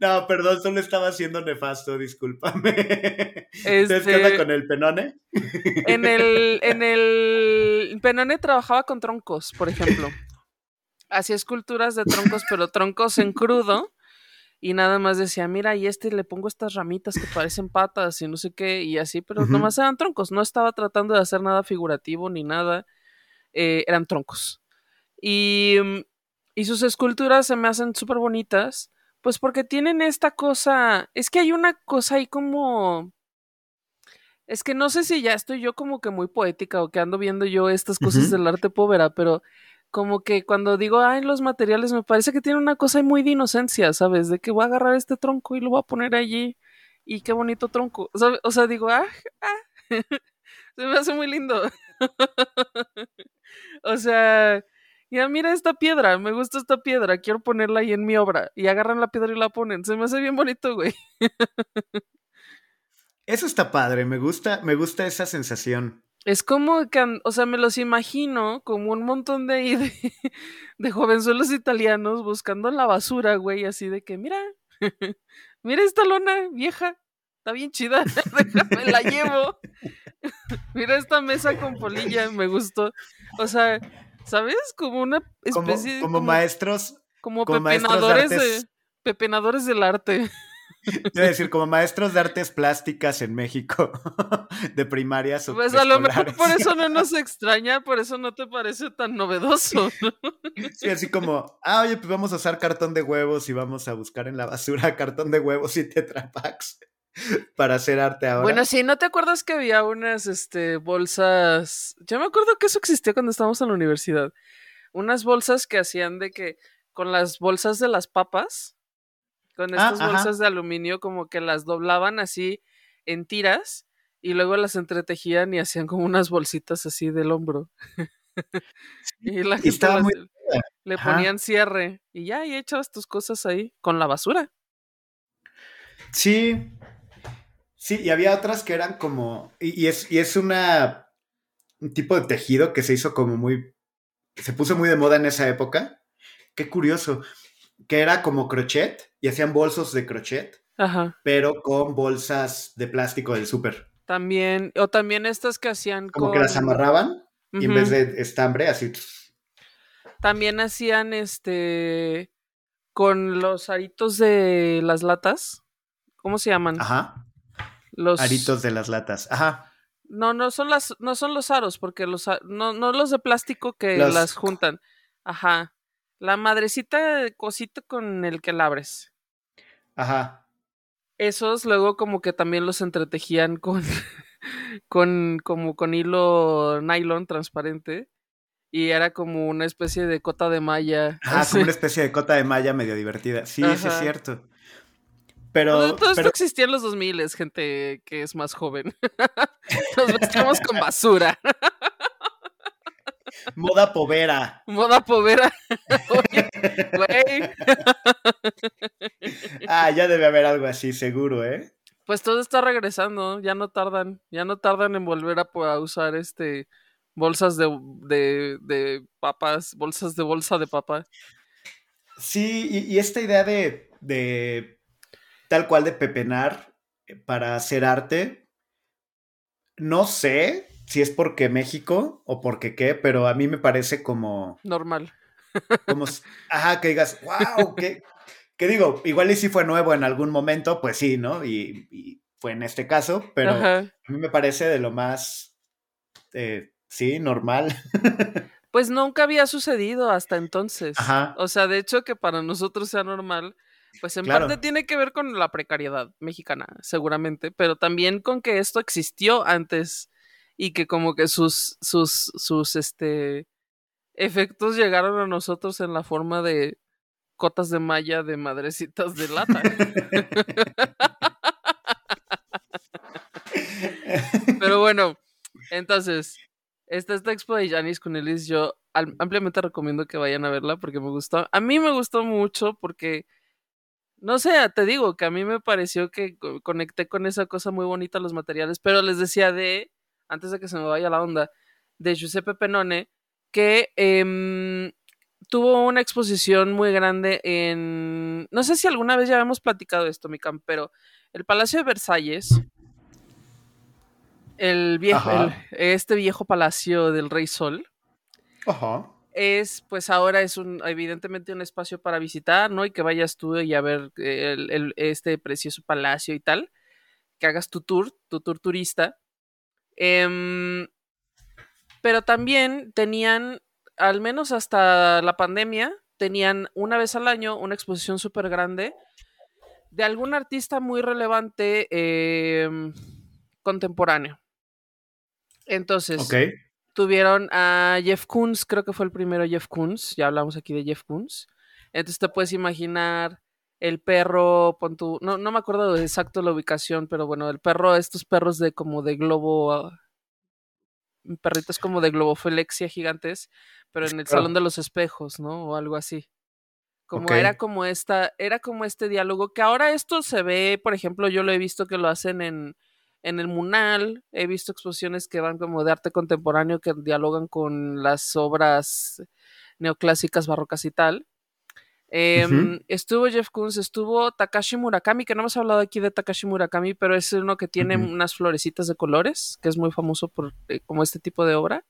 No, perdón, solo estaba siendo nefasto, discúlpame. Este... ¿Qué onda con el penone? En el, en el penone trabajaba con troncos, por ejemplo. Hacía esculturas de troncos, pero troncos en crudo y nada más decía, mira, y este le pongo estas ramitas que parecen patas y no sé qué, y así, pero nomás eran troncos, no estaba tratando de hacer nada figurativo ni nada, eh, eran troncos. Y, mm, y sus esculturas se me hacen súper bonitas, pues porque tienen esta cosa, es que hay una cosa ahí como... Es que no sé si ya estoy yo como que muy poética o que ando viendo yo estas cosas del arte povera, pero como que cuando digo, ay, los materiales, me parece que tiene una cosa muy de inocencia, ¿sabes? De que voy a agarrar este tronco y lo voy a poner allí y qué bonito tronco. O sea, digo, ah, ah, se me hace muy lindo. o sea, ya mira esta piedra, me gusta esta piedra, quiero ponerla ahí en mi obra. Y agarran la piedra y la ponen. Se me hace bien bonito, güey. Eso está padre, me gusta, me gusta esa sensación. Es como que, o sea, me los imagino como un montón de, de, de jovenzuelos italianos buscando la basura, güey, así de que, mira, mira esta lona vieja, está bien chida, déjame la llevo. mira esta mesa con polilla, me gustó. O sea, ¿sabes? Como una especie como, como, maestros. Como, pepenadores, de, pepenadores del arte. Quiero decir, como maestros de artes plásticas en México, de primaria. Pues a lo mejor por eso no nos extraña, por eso no te parece tan novedoso. Sí, así como, ah, oye, pues vamos a usar cartón de huevos y vamos a buscar en la basura cartón de huevos y tetrapacks para hacer arte ahora. Bueno, sí, ¿no te acuerdas que había unas este, bolsas? Yo me acuerdo que eso existía cuando estábamos en la universidad. Unas bolsas que hacían de que con las bolsas de las papas con ah, estas bolsas de aluminio como que las doblaban así en tiras y luego las entretejían y hacían como unas bolsitas así del hombro. y la gente le ponían cierre y ya, y echabas tus cosas ahí con la basura. Sí, sí, y había otras que eran como, y, es, y es una, un tipo de tejido que se hizo como muy, se puso muy de moda en esa época. Qué curioso, que era como crochet y hacían bolsos de crochet, pero con bolsas de plástico del súper. También, o también estas que hacían como que las amarraban y en vez de estambre, así. También hacían este con los aritos de las latas. ¿Cómo se llaman? Ajá. los aritos de las latas. Ajá. No, no son las, no son los aros, porque los no, no los de plástico que las juntan. Ajá. La madrecita de cosito con el que la abres. Ajá. Esos luego como que también los entretejían con, con, como con hilo nylon transparente. Y era como una especie de cota de malla. Ah, como una especie de cota de malla medio divertida. Sí, sí es cierto. Pero, todo esto existía en los 2000, gente que es más joven. Nos vestimos con basura. Moda povera. Moda povera. ah, ya debe haber algo así, seguro, ¿eh? Pues todo está regresando, ya no tardan, ya no tardan en volver a, usar este bolsas de, de, de, papas, bolsas de bolsa de papa. Sí, y, esta idea de, de tal cual de pepenar eh, para hacer arte, no sé si es porque México o porque qué, pero a mí me parece como... Normal. Como, ajá, que digas, wow, qué, que digo, igual y si fue nuevo en algún momento, pues sí, ¿no? Y, fue en este caso, pero a mí me parece de lo más, eh, sí, normal. Pues nunca había sucedido hasta entonces. Ajá. O sea, de hecho que para nosotros sea normal, pues en parte tiene que ver con la precariedad mexicana, seguramente, pero también con que esto existió antes y que como que sus, sus, sus, este, efectos llegaron a nosotros en la forma de cotas de malla de madrecitas de lata. pero bueno, entonces, esta, esta expo de Janis Kunelis yo ampliamente recomiendo que vayan a verla porque me gustó. A mí me gustó mucho porque no sé, te digo que a mí me pareció que conecté con esa cosa muy bonita los materiales, pero les decía de, antes de que se me vaya la onda, de Giuseppe Penone, que em, tuvo una exposición muy grande en, no sé si alguna vez ya habíamos platicado esto, mi pero el Palacio de Versalles, el viejo, este viejo palacio del Rey Sol, Ajá es, pues ahora es un, evidentemente un espacio para visitar, ¿no? Y que vayas tú y a ver el, este precioso palacio y tal, que hagas tu tour, tu tour turista. Em, pero también tenían, al menos hasta la pandemia, tenían una vez al año una exposición súper grande de algún artista muy relevante em, contemporáneo. Entonces, Tuvieron a Jeff Koons, creo que fue el primero Jeff Koons, ya hablamos aquí de Jeff Koons. Entonces te puedes imaginar el perro, no, no me acuerdo de exacto la ubicación, pero bueno, el perro, estos perros de como de globo, ah, perritos como de globoflexia gigantes, pero en el salón de los espejos, ¿no? O algo así. Como era como esta, era como este diálogo, que ahora esto se ve, por ejemplo, yo lo he visto que lo hacen en, en el Munal he visto exposiciones que van como de arte contemporáneo que dialogan con las obras neoclásicas, barrocas y tal. Em, estuvo Jeff Koons, estuvo Takashi Murakami, que no hemos hablado aquí de Takashi Murakami, pero es uno que tiene unas florecitas de colores, que es muy famoso por eh, como este tipo de obra.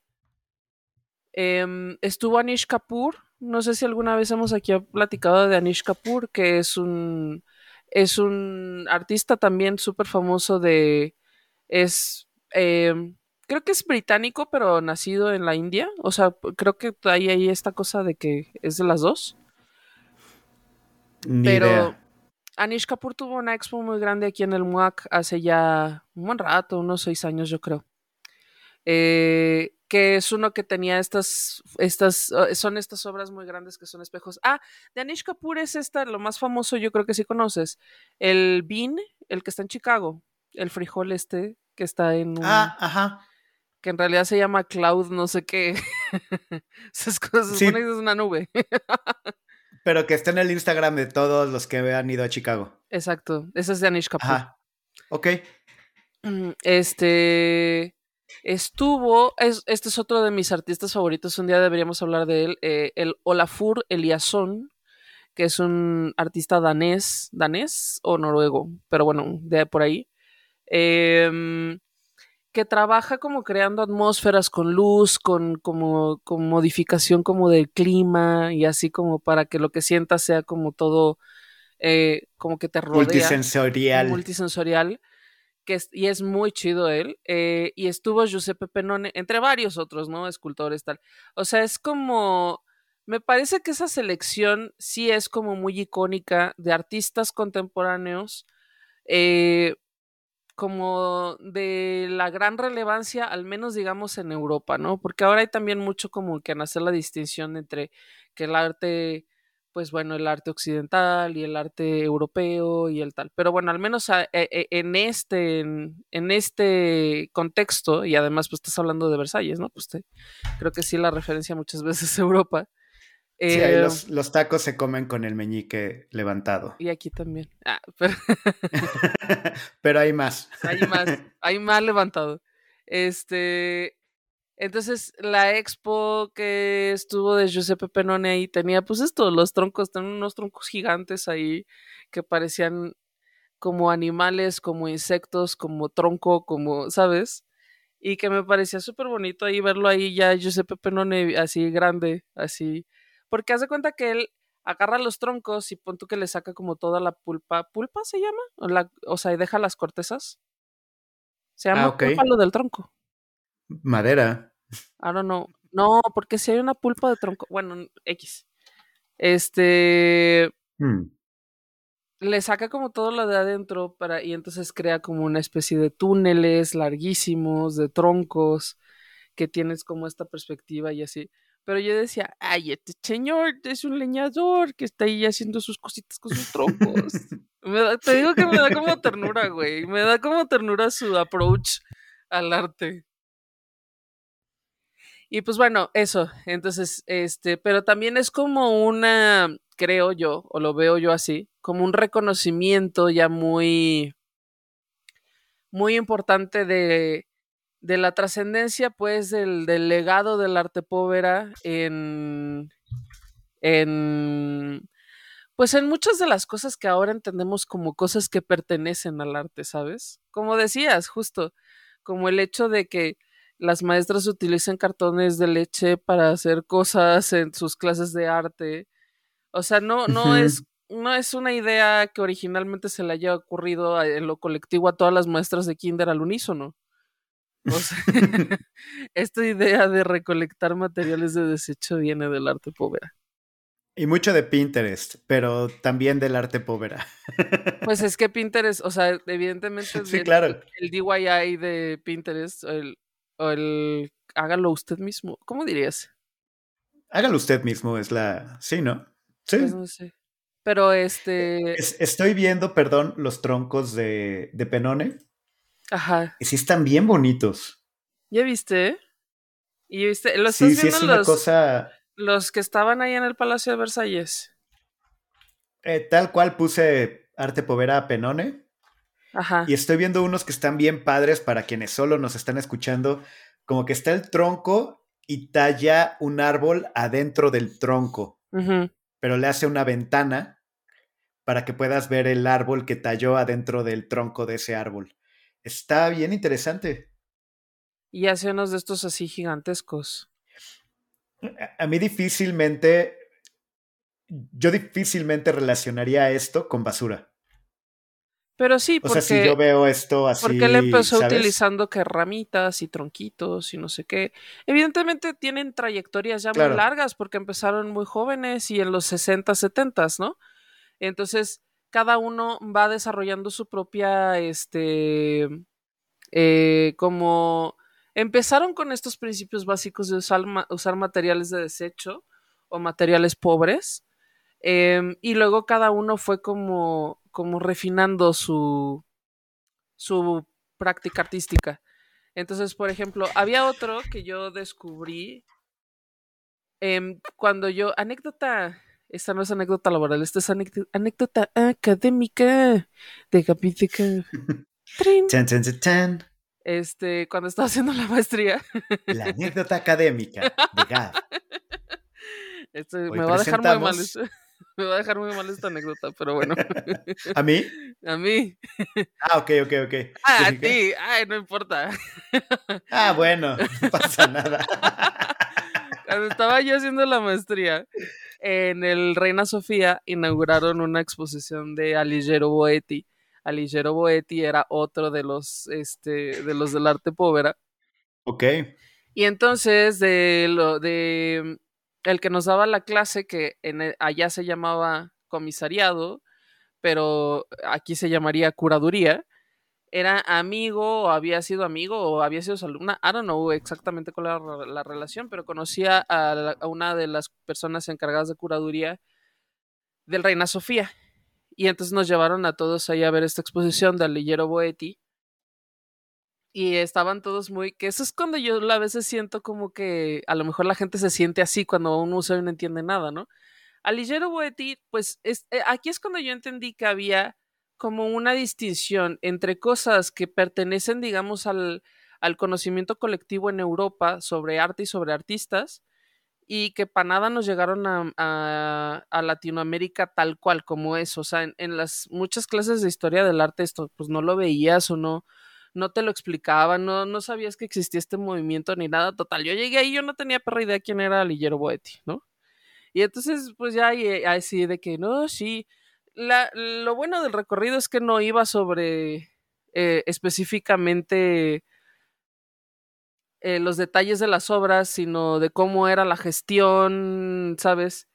Em, estuvo Anish Kapoor, no sé si alguna vez hemos aquí platicado de Anish Kapoor, que es un, es un artista también súper famoso de, es, em, creo que es británico, pero nacido en la India. O sea, creo que hay ahí esta cosa de que es de las dos. Pero Anish Kapoor tuvo una expo muy grande aquí en el MUAC hace ya un buen rato, unos seis años yo creo. Eh, que es uno que tenía estas, estas, eh, son estas obras muy grandes que son espejos. Ah, de Anish Kapoor es esta, lo más famoso, yo creo que sí conoces, el Bean, el que está en Chicago, el frijol este, que está en un, Ah, ajá. Que en realidad se llama Cloud, no sé qué. Esas cosas, es una nube. Pero que está en el Instagram de todos los que han ido a Chicago. Exacto. Ese es de Anish Kapoor. Ajá. Ok. Mm, este. Estuvo. este es otro de mis artistas favoritos. Un día deberíamos hablar de él. Eh, el Olafur Eliasson, que es un artista danés. ¿Danés o noruego? Pero bueno, de por ahí. Em, que trabaja como creando atmósferas con luz, con, como, con modificación como del clima y así como para que lo que sientas sea como todo, eh, como que te rodea. Multisensorial. Multisensorial. que es, y es muy chido él, eh, y estuvo Giuseppe Penone, entre varios otros, ¿no? Escultores, tal. O sea, es como, me parece que esa selección sí es como muy icónica de artistas contemporáneos, eh, como de la gran relevancia, al menos digamos en Europa, ¿no? Porque ahora hay también mucho como que en hacer la distinción entre que el arte pues bueno, el arte occidental y el arte europeo y el tal. Pero bueno, al menos e, e, en este, en, este contexto, y además pues estás hablando de Versalles, ¿no? Pues creo que sí la referencia muchas veces a Europa. Sí, ahí eh, los, tacos se comen con el meñique levantado. Y aquí también. Ah, pero... pero hay más. hay más, hay más levantado. Este, entonces, la expo que estuvo de Giuseppe Penone ahí tenía, pues esto, los troncos, tenían unos troncos gigantes ahí que parecían como animales, como insectos, como tronco, como, ¿sabes? Y que me parecía súper bonito ahí verlo ahí ya Giuseppe Penone así grande, así. Porque haz de cuenta que él agarra los troncos y pon tú que le saca como toda la pulpa. ¿Pulpa se llama? O, la, o sea, y deja las cortezas. Se llama ah, pulpa lo del tronco. Madera. I don't know. No, porque si hay una pulpa de tronco, bueno, X. Este mm. le saca como todo lo de adentro para y entonces crea como una especie de túneles larguísimos de troncos que tienes como esta perspectiva y así. Pero yo decía, ay, este señor es un leñador que está ahí haciendo sus cositas con sus troncos. te digo que me da como ternura, güey. Me da como ternura su approach al arte. Y pues bueno, eso. Entonces, este, pero también es como una, creo yo, o lo veo yo así, como un reconocimiento ya muy, muy importante de, de la trascendencia, pues, del, del, legado del arte povera en, en, pues, en muchas de las cosas que ahora entendemos como cosas que pertenecen al arte, ¿sabes? Como decías, justo, como el hecho de que las maestras utilizan cartones de leche para hacer cosas en sus clases de arte. O sea, no, no es, no es una idea que originalmente se le haya ocurrido en lo colectivo a todas las maestras de kinder al unísono. O sea, esta idea de recolectar materiales de desecho viene del arte povera. Y mucho de Pinterest, pero también del arte povera. Pues es que Pinterest, o sea, evidentemente sí, claro. el DIY de Pinterest, el, o el hágalo usted mismo. ¿Cómo dirías? Hágalo usted mismo es la. Sí, ¿no? Sí. Pues no sé. Pero este. estoy viendo, perdón, los troncos de, de Penone. Ajá. Y sí están bien bonitos. ¿Ya viste? ¿Y viste? Los sí, sí, es una los, cosa. Los que estaban ahí en el Palacio de Versalles. Eh, tal cual puse arte povera a Penone. Y estoy viendo unos que están bien padres para quienes solo nos están escuchando, como que está el tronco y talla un árbol adentro del tronco, pero le hace una ventana para que puedas ver el árbol que talló adentro del tronco de ese árbol. Está bien interesante. Y hace unos de estos así gigantescos. A mí difícilmente, yo difícilmente relacionaría esto con basura. Pero sí, porque. O sea, si yo veo esto así. Porque él empezó utilizando que ramitas y tronquitos y no sé qué. Evidentemente tienen trayectorias ya muy largas porque empezaron muy jóvenes y en los 60, 70, ¿no? Entonces, cada uno va desarrollando su propia. Este. Eh, como. Empezaron con estos principios básicos de usar, usar materiales de desecho o materiales pobres. Em, y luego cada uno fue como como refinando su, su práctica artística. Entonces, por ejemplo, había otro que yo descubrí em, cuando yo, anécdota, esta no es anécdota laboral, esta es anécdota, académica de Capítica. este, cuando estaba haciendo la maestría. La anécdota académica de Gab. Este, me va a dejar muy mal. Me va a dejar muy mal esta anécdota, pero bueno. ¿A mí? A mí. Ah, ok, ok, ok. Ah, a ti. Ay, no importa. Ah, bueno, no pasa nada. Cuando estaba yo haciendo la maestría, en el Reina Sofía inauguraron una exposición de Alighiero Boetti Alighiero Boetti era otro de los, este, de los del arte povera. Ok. Y entonces, de lo de el que nos daba la clase, que en e, allá se llamaba comisariado, pero aquí se llamaría curaduría, era amigo o había sido amigo o había sido alumna, I don't know exactamente cuál era la relación, pero conocía a, a una de las personas encargadas de curaduría del Reina Sofía. Y entonces nos llevaron a todos ahí a ver esta exposición de Alillero Boetti. Y estaban todos muy. que eso es cuando yo a veces siento como que a lo mejor la gente se siente así cuando un museo no entiende nada, ¿no? Alillero Boetti, pues es, eh, aquí es cuando yo entendí que había como una distinción entre cosas que pertenecen, digamos, al, al conocimiento colectivo en Europa sobre arte y sobre artistas, y que para nada nos llegaron a, a, Latinoamérica tal cual como es. O sea, en, las muchas clases de historia del arte esto pues no lo veías o no, no te lo explicaban, no, no sabías que existía este movimiento ni nada. Total, yo llegué ahí, yo no tenía perra idea quién era Lillero Boetti, ¿no? Y entonces, pues ya así de que, no, sí. La, lo bueno del recorrido es que no iba sobre eh, específicamente eh, los detalles de las obras, sino de cómo era la gestión, ¿sabes?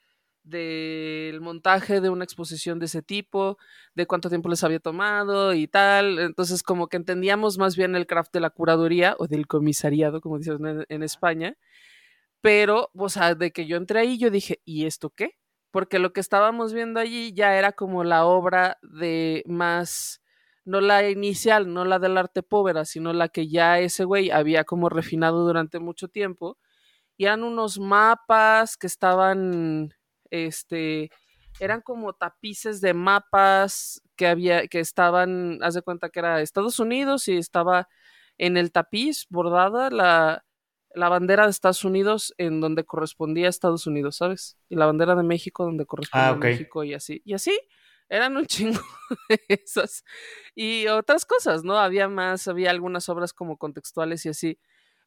Del montaje de una exposición de ese tipo, de cuánto tiempo les había tomado y tal. Entonces, como que entendíamos más bien el craft de la curaduría o del comisariado, como dicen en, en España. Pero, o sea, de que yo entré ahí, yo dije, ¿y esto qué? Porque lo que estábamos viendo allí ya era como la obra de más no la inicial, no la del arte povera, sino la que ya ese güey había como refinado durante mucho tiempo. Y eran unos mapas que estaban, este, eran como tapices de mapas que había, que estaban, haz de cuenta que era Estados Unidos y estaba en el tapiz bordada la, la bandera de Estados Unidos en donde correspondía a Estados Unidos, ¿sabes? Y la bandera de México donde correspondía Ah, a. México y así. Y así eran un chingo de esas. Y otras cosas, ¿no? Había más, había algunas obras como contextuales y así.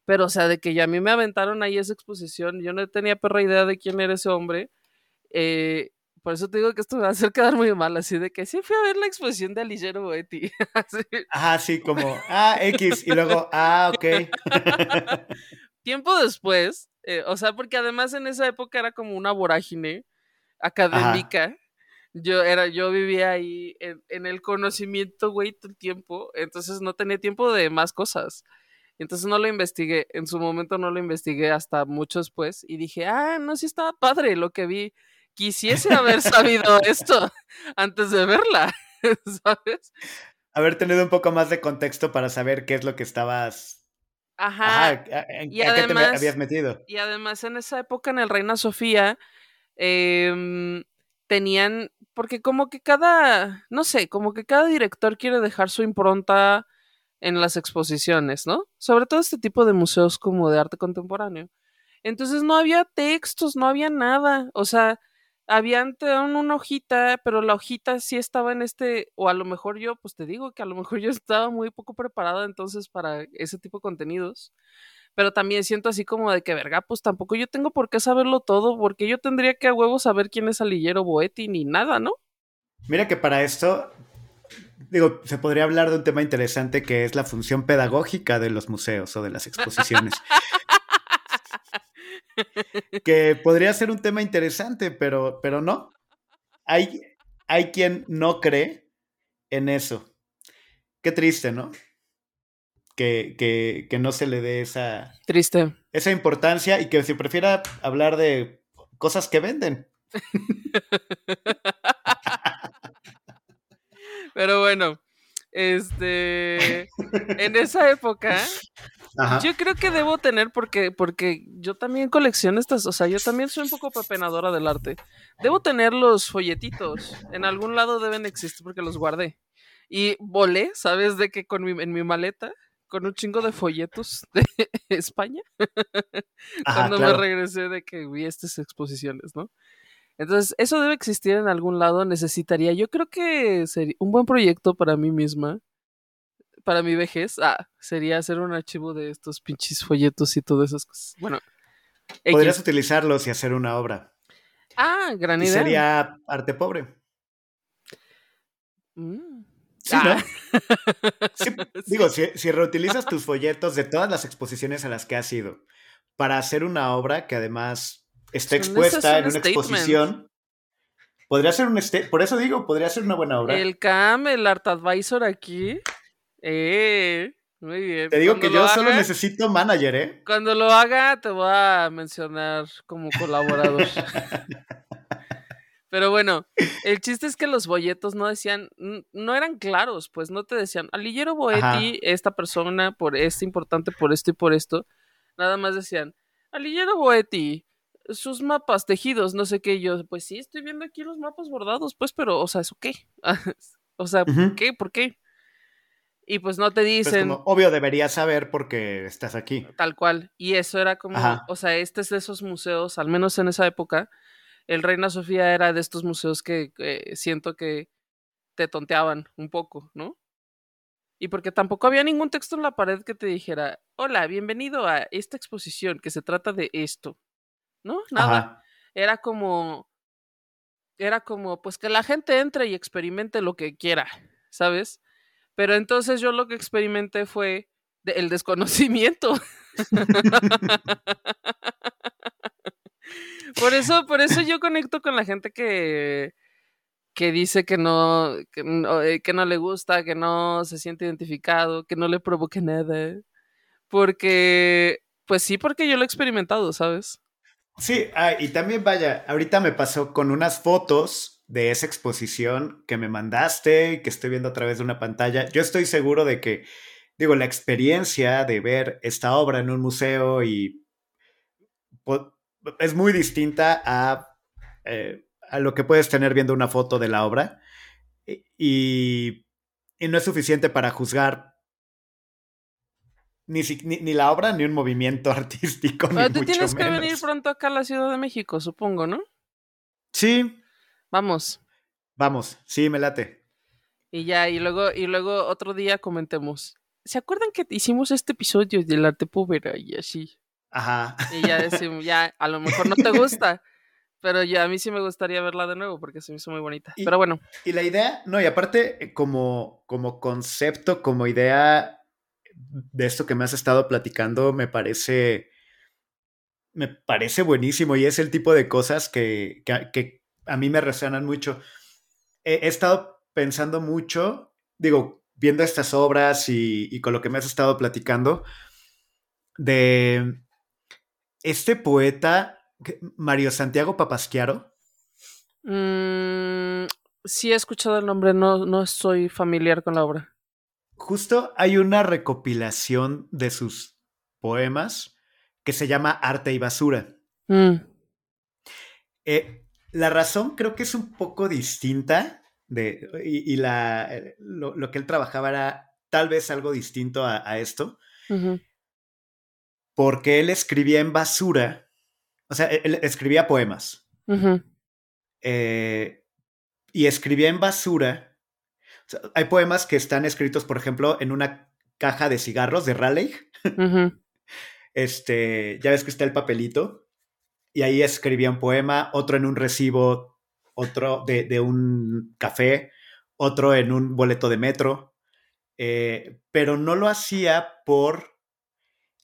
Pero, o sea, de que ya a mí me aventaron ahí esa exposición, yo no tenía perra idea de quién era ese hombre. Eh, por eso te digo que esto me va a hacer quedar muy mal, así de que sí fui a ver la exposición de Alighiero Boetti. así. Ajá, sí, como, ah, X, y luego, ah, ok. Tiempo después, eh, o sea, porque además en esa época era como una vorágine académica. Yo era, yo vivía ahí en, en el conocimiento, güey, todo el tiempo. Entonces no tenía tiempo de más cosas. Entonces no lo investigué. En su momento no lo investigué hasta mucho después. Y dije, ah, no, sí estaba padre lo que vi. Quisiese haber sabido esto antes de verla. ¿Sabes? Haber tenido un poco más de contexto para saber qué es lo que estabas. Ajá. Ajá, ¿en, y ¿a qué te además- habías metido? Y además en esa época en el Reina Sofía em, tenían, porque como que cada, no sé, como que cada director quiere dejar su impronta en las exposiciones, ¿no? Sobre todo este tipo de museos como de arte contemporáneo. Entonces no había textos, no había nada, o sea, habían te daban una hojita, pero la hojita sí estaba en este, o a lo mejor yo, pues te digo que a lo mejor yo estaba muy poco preparada entonces para ese tipo de contenidos pero también siento así como de que, verga, pues tampoco yo tengo por qué saberlo todo, porque yo tendría que a huevo saber quién es Alillero Boetti ni nada, ¿no? Mira que para esto, digo, se podría hablar de un tema interesante que es la función pedagógica de los museos o de las exposiciones. Que podría ser un tema interesante, pero, pero no. Hay, hay quien no cree en eso. Qué triste, ¿no? Que, que, que no se le dé esa, Triste. esa importancia y que se prefiera hablar de cosas que venden. Pero bueno, este, en esa época, Ajá. yo creo que debo tener, porque, porque yo también colecciono estas, o sea, yo también soy un poco pepenadora del arte. Debo tener los folletitos, en algún lado deben existir porque los guardé. Y volé, ¿sabes? De que con mi, en mi maleta, con un chingo de folletos de España. Ajá, cuando claro. me regresé de que vi estas exposiciones, ¿no? Entonces, eso debe existir en algún lado, necesitaría, yo creo que sería un buen proyecto para mí misma, para mi vejez, ah, sería hacer un archivo de estos pinches folletos y todas esas cosas. Bueno, X. Podrías utilizarlos y hacer una obra. Ah, gran Y idea. sería arte pobre. Mm. Sí, Ah. Sí, digo, si, si reutilizas tus folletos de todas las exposiciones a las que has ido para hacer una obra que además está expuesta en un una statement. exposición, podría ser un por eso digo, podría ser una buena obra. El CAM, el Art Advisor aquí. Eh, muy bien. Te digo Cuando que yo solo necesito manager, ¿eh? Cuando lo haga, te voy a mencionar como colaborador. Pero bueno, el chiste es que los folletos no decían, no eran claros, pues no te decían, Alillero Boetti, Ajá. esta persona, por este importante, por esto y por esto. Nada más decían, Alillero Boetti, sus mapas tejidos, no sé qué. Y yo, pues sí, estoy viendo aquí los mapas bordados, pues, pero, o sea, ¿eso qué? o sea, Ujú. ¿qué? ¿Por qué? Y pues no te Pues dicen como, obvio deberías saber porque estás aquí. tal cual. Y eso era como, Ajá. o sea, este es de esos museos, al menos en esa época, el Reina Sofía era de estos museos que, que siento que te tonteaban un poco, ¿no? Y porque tampoco había ningún texto en la pared que te dijera, hola, bienvenido a esta exposición que se trata de esto, ¿no? Nada. Ajá. Era como, era como, pues que la gente entre y experimente lo que quiera, ¿sabes? Pero entonces yo lo que experimenté fue el desconocimiento. por eso, por eso yo conecto con la gente que, que dice que no, que no, eh, que no le gusta, que no se siente identificado, que no le provoque nada. Porque, pues sí, porque yo lo he experimentado, ¿sabes? Sí, ah, y también vaya, ahorita me pasó con unas fotos de esa exposición que me mandaste y que estoy viendo a través de una pantalla. Yo estoy seguro de que, digo, la experiencia de ver esta obra en un museo y es muy distinta a, eh, a lo que puedes tener viendo una foto de la obra y, y no es suficiente para juzgar ni, si- ni, ni la obra ni un movimiento artístico. Pero ni tú mucho tienes que venir pronto acá a la Ciudad de México, supongo, ¿no? Sí, Vamos. Vamos, sí, me late. Y ya, y luego, y luego otro día comentemos. ¿Se acuerdan que hicimos este episodio del arte povera y así? Ajá. Y ya decimos, ya, a lo mejor no te gusta, pero ya a mí sí me gustaría verla de nuevo porque se me hizo muy bonita. Y- Pero bueno, Y la idea, no, y aparte, eh, como, como concepto, como idea de esto que me has estado platicando, me parece. Me parece buenísimo y es el tipo de cosas que, que a mí me resuenan mucho. He, he estado pensando mucho, digo, viendo estas obras y, y con lo que me has estado platicando, de este poeta, Mario Santiago Papasquiaro. mm, sí he escuchado el nombre, no, no soy familiar con la obra. Justo hay una recopilación de sus poemas que se llama Arte y Basura. Mm, Eh, la razón creo que es un poco distinta de, y, y la, eh, lo, lo que él trabajaba era tal vez algo distinto a, a esto, porque él escribía en basura, o sea, él, escribía poemas. Eh, y escribía en basura. O sea, hay poemas que están escritos, por ejemplo, en una caja de cigarros de Raleigh. este, ya ves que está el papelito, y ahí escribía un poema, otro en un recibo, otro de, de un café, otro en un boleto de metro, eh, pero no lo hacía por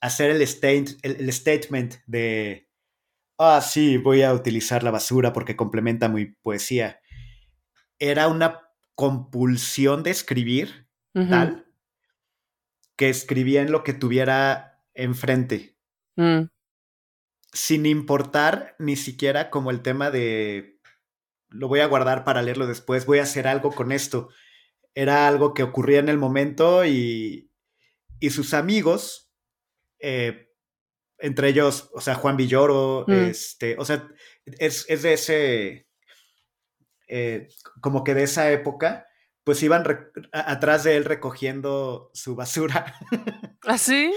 hacer el, state- el- el statement de, ah, sí, voy a utilizar la basura porque complementa mi poesía. Era una compulsión de escribir tal que escribía en lo que tuviera enfrente. Mm, sin importar ni siquiera como el tema de lo voy a guardar para leerlo después, voy a hacer algo con esto. Era algo que ocurría en el momento y, y sus amigos, eh, entre ellos, o sea, Juan Villoro, Mm. este, o sea, es, es de ese, eh, como que de esa época, pues iban atrás de él recogiendo su basura. ¿Ah, sí?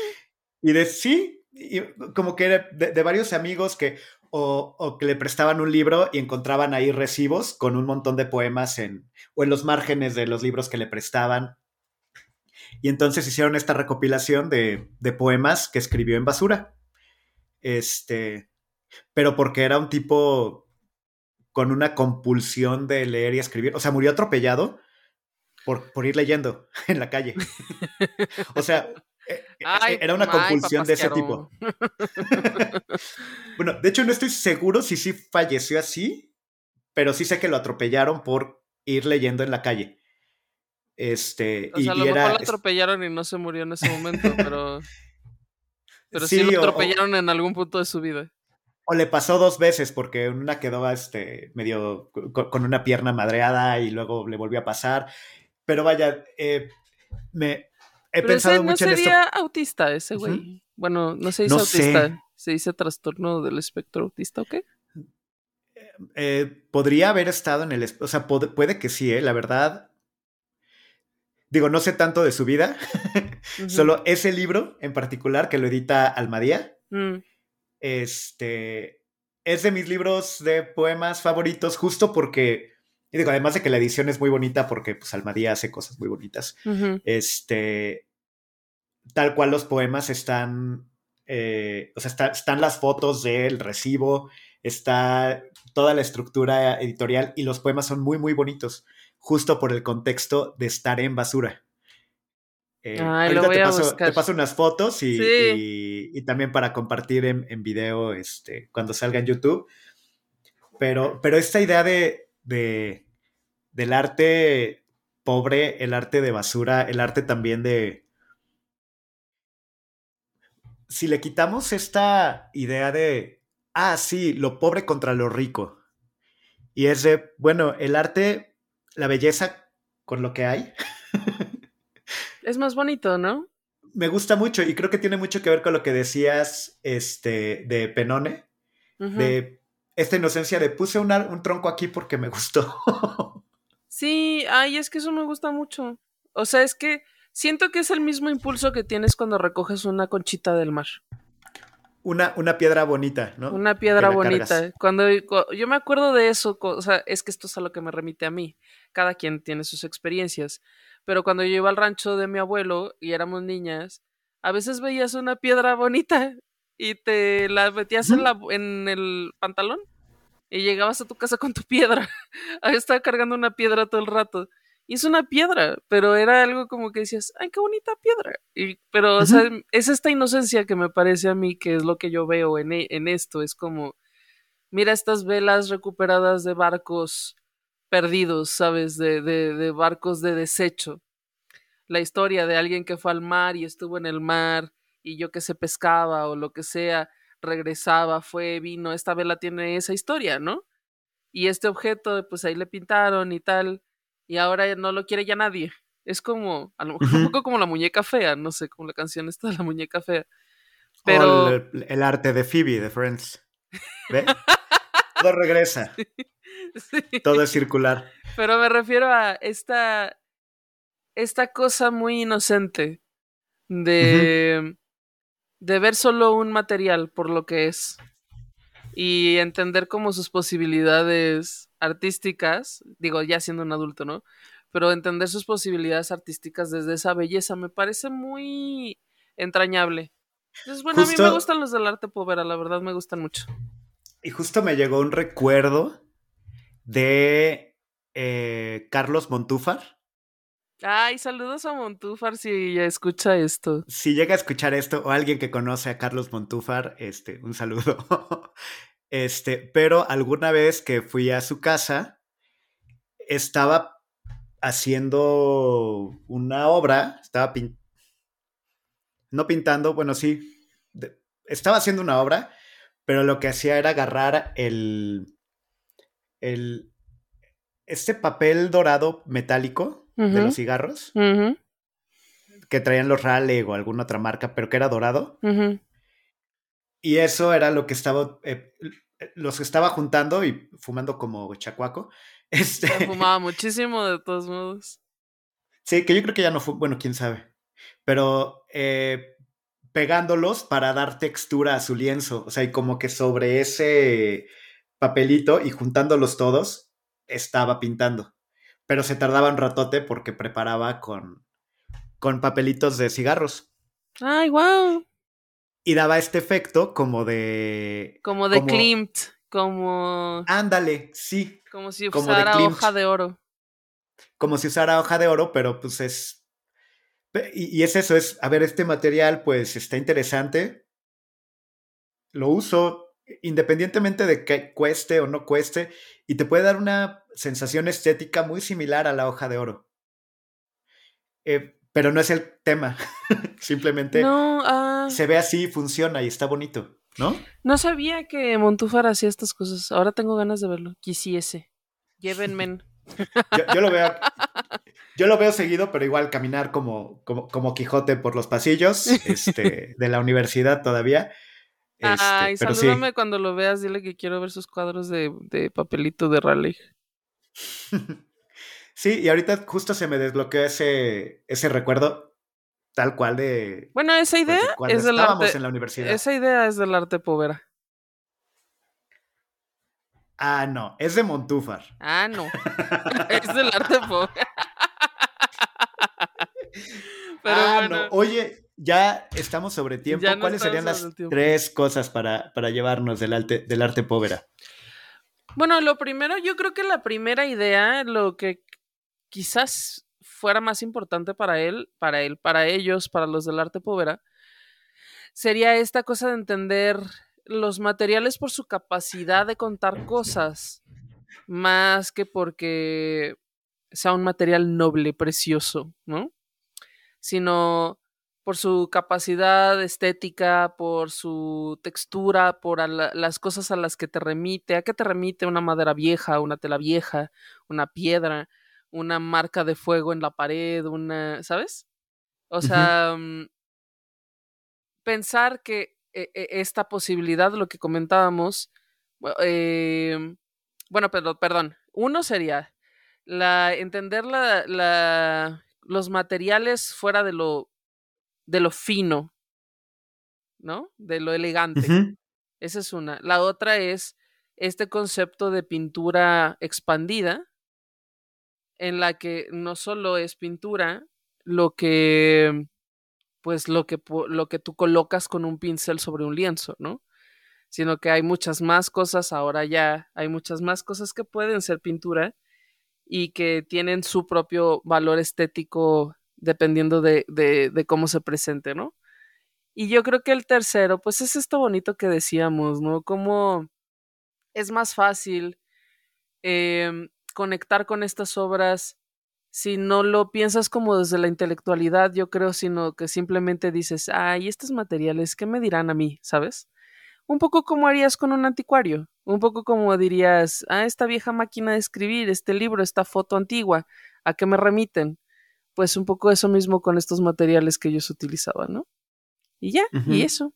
Y de sí, y como que era de, de varios amigos que o, o que le prestaban un libro y encontraban ahí recibos con un montón de poemas en, o en los márgenes de los libros que le prestaban. Y entonces hicieron esta recopilación de, de poemas que escribió en basura. Este, pero porque era un tipo con una compulsión de leer y escribir. O sea, murió atropellado por, por ir leyendo en la calle. o sea, eh, era una compulsión de ese tipo. bueno, de hecho no estoy seguro si sí falleció así, pero sí sé que lo atropellaron por ir leyendo en la calle. Este, o sea, a lo mejor lo atropellaron y no se murió en ese momento, pero. Pero sí, lo atropellaron en algún punto de su vida. O le pasó dos veces, porque una quedó este, medio con, una pierna madreada y luego le volvió a pasar. Pero vaya, eh, me he pensado mucho no en sería autista ese güey. Bueno, no se dice autista, se dice trastorno del espectro autista, ¿o qué? Eh, podría haber estado en el. O sea, puede, que sí, ¿eh? La verdad. Digo, no sé tanto de su vida. Solo ese libro en particular que lo edita Almadía. Mm. Este. Es de mis libros de poemas favoritos, justo porque. Y digo, además de que la edición es muy bonita, porque pues Almadía hace cosas muy bonitas. Este. Tal cual los poemas están. Eh, o sea, están las fotos del recibo está toda la estructura editorial y los poemas son muy, muy bonitos, justo por el contexto de estar en basura. Eh, ahorita te, paso, te, paso, unas fotos y, también para compartir en, video este, cuando salga en YouTube. Pero, pero esta idea de, de, del arte pobre, el arte de basura, el arte también de... Si le quitamos esta idea de, ah, sí, lo pobre contra lo rico. Y es de, bueno, el arte, la belleza con lo que hay. es más bonito, ¿no? Me gusta mucho y creo que tiene mucho que ver con lo que decías este, de Penone, de esta inocencia de puse un tronco aquí porque me gustó. sí, ay, es que eso me gusta mucho. O sea, es que siento que es el mismo impulso que tienes cuando recoges una conchita del mar. Una, una piedra bonita, ¿no? Una piedra bonita. Cuando, yo me acuerdo de eso, o sea, es que esto es a lo que me remite a mí. Cada quien tiene sus experiencias. Pero cuando yo iba al rancho de mi abuelo y éramos niñas, a veces veías una piedra bonita y te la metías en, la, en el pantalón y llegabas a tu casa con tu piedra. Ahí estaba cargando una piedra todo el rato. Y es una piedra, pero era algo como que decías, ay, qué bonita piedra. Y, pero, o sea, es esta inocencia que me parece a mí que es lo que yo veo en, e, en esto. Es como, mira estas velas recuperadas de barcos perdidos, ¿sabes? De, de, de barcos de desecho. La historia de alguien que fue al mar y estuvo en el mar y yo que se pescaba o lo que sea, regresaba, fue, vino. Esta vela tiene esa historia, ¿no? Y este objeto, pues ahí le pintaron y tal y ahora no lo quiere ya nadie. Es como, a lo mejor un poco como la muñeca fea, no sé, como la canción esta de la muñeca fea. Pero... el, arte de Phoebe, de Friends. ¿Ve? Todo regresa. Todo es circular. Pero me refiero a esta, esta cosa muy inocente de, de ver solo un material por lo que es y entender como sus posibilidades artísticas, digo, ya siendo un adulto, ¿no? Pero entender sus posibilidades artísticas desde esa belleza me parece muy entrañable. Entonces, bueno, a mí me gustan los del arte povera, la verdad me gustan mucho. Y justo me llegó un recuerdo de eh, Carlos Montúfar. Ay, saludos a Montúfar si escucha esto. Si llega a escuchar esto o alguien que conoce a Carlos Montúfar, este, un saludo. Este, pero alguna vez que fui a su casa, estaba haciendo una obra, estaba no pintando, bueno, sí, estaba haciendo una obra, pero lo que hacía era agarrar el, el este papel dorado metálico de los cigarros que traían los Raleigh o alguna otra marca, pero que era dorado. Y eso era lo que estaba, eh, los estaba juntando y fumando como chacuaco. Este... fumaba muchísimo de todos modos. Sí, que yo creo que ya no fue, bueno, quién sabe. Pero eh, pegándolos para dar textura a su lienzo. O sea, y como que sobre ese papelito y juntándolos todos, estaba pintando. Pero se tardaba un ratote porque preparaba con, con papelitos de cigarros. ¡Ay, wow! Y daba este efecto como de. Como de Klimt, como. Ándale, sí. Como si usara hoja de oro. como si usara hoja de oro, pero pues es... Y, y es eso, es, a ver, este material pues está interesante, lo uso independientemente de que cueste o no cueste, y te puede dar una sensación estética muy similar a la hoja de oro. Eh, pero no es el tema. Simplemente ah. se ve así, funciona y está bonito, ¿no? No sabía que Montúfar hacía estas cosas. Ahora tengo ganas de verlo. Quisiese. Llévenme. yo, lo veo. Yo lo veo seguido, pero igual caminar como, como, como Quijote por los pasillos este, de la universidad todavía. Este, Ay, salúdame cuando lo veas, dile que quiero ver sus cuadros de, de papelito de Raleigh. Sí, y ahorita justo se me desbloqueó ese, ese recuerdo tal cual de... Bueno, esa pues, idea es del arte, en la universidad. Esa idea es del arte povera. Ah, no, es de Montúfar. Ah, no. es del arte povera. Pero ah, no. Oye, ya estamos sobre tiempo. ¿Cuáles serían las tres cosas para, para llevarnos del arte, del arte povera? Bueno, lo primero, yo creo que la primera idea, lo que quizás fuera más importante para él, para él, para ellos, para los del arte povera, sería esta cosa de entender los materiales por su capacidad de contar cosas, más que porque sea un material noble, precioso, ¿no? Sino por su capacidad estética, por su textura, por las cosas a las que te remite, a qué te remite una madera vieja, una tela vieja, una piedra, una marca de fuego en la pared, una, ¿sabes? O sea, mm, pensar que e, e, esta posibilidad, lo que comentábamos, em, bueno, pero, perdón, uno sería la, entender la, la, los materiales fuera de lo, de lo fino, ¿no? De lo elegante. Esa es una. La otra es este concepto de pintura expandida, en la que no solo es pintura, lo que pues lo que lo que tú colocas con un pincel sobre un lienzo, ¿no? Sino que hay muchas más cosas ahora ya, hay muchas más cosas que pueden ser pintura y que tienen su propio valor estético dependiendo de, de, cómo se presente, ¿no? Y yo creo que el tercero, pues es esto bonito que decíamos, ¿no? Como es más fácil eh, conectar con estas obras si no lo piensas como desde la intelectualidad, yo creo, sino que simplemente dices, ay, estos materiales, ¿qué me dirán a mí? ¿Sabes? Un poco como harías con un anticuario, un poco como dirías, ah, esta vieja máquina de escribir, este libro, esta foto antigua, ¿a qué me remiten? Pues un poco eso mismo con estos materiales que ellos utilizaban, ¿no? Y ya, y eso.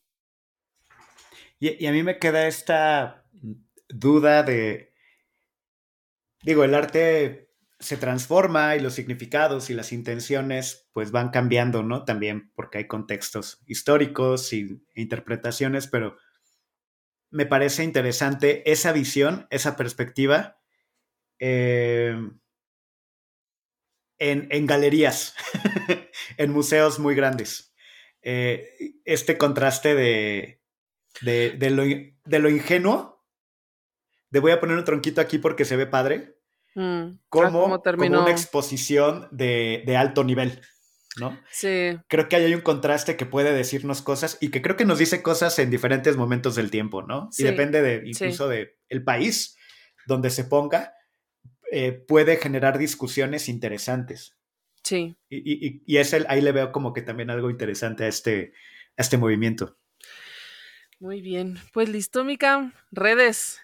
y a mí me queda esta duda de digo, el arte se transforma y los significados y las intenciones pues van cambiando, ¿no? También porque hay contextos históricos y interpretaciones, pero me parece interesante esa visión, esa perspectiva eh, en, galerías, en museos muy grandes. Eh, este contraste de, de, lo, de lo ingenuo de voy a poner un tronquito aquí porque se ve padre, mm. como, una exposición de, alto nivel, ¿no? Sí. Creo que hay un contraste que puede decirnos cosas y que creo que nos dice cosas en diferentes momentos del tiempo, ¿no? Y depende de incluso del el país donde se ponga, eh, puede generar discusiones interesantes. Sí. Y, y, es el, ahí le veo como que también algo interesante a este, a este movimiento. Muy bien. Pues listo, Mika. Redes.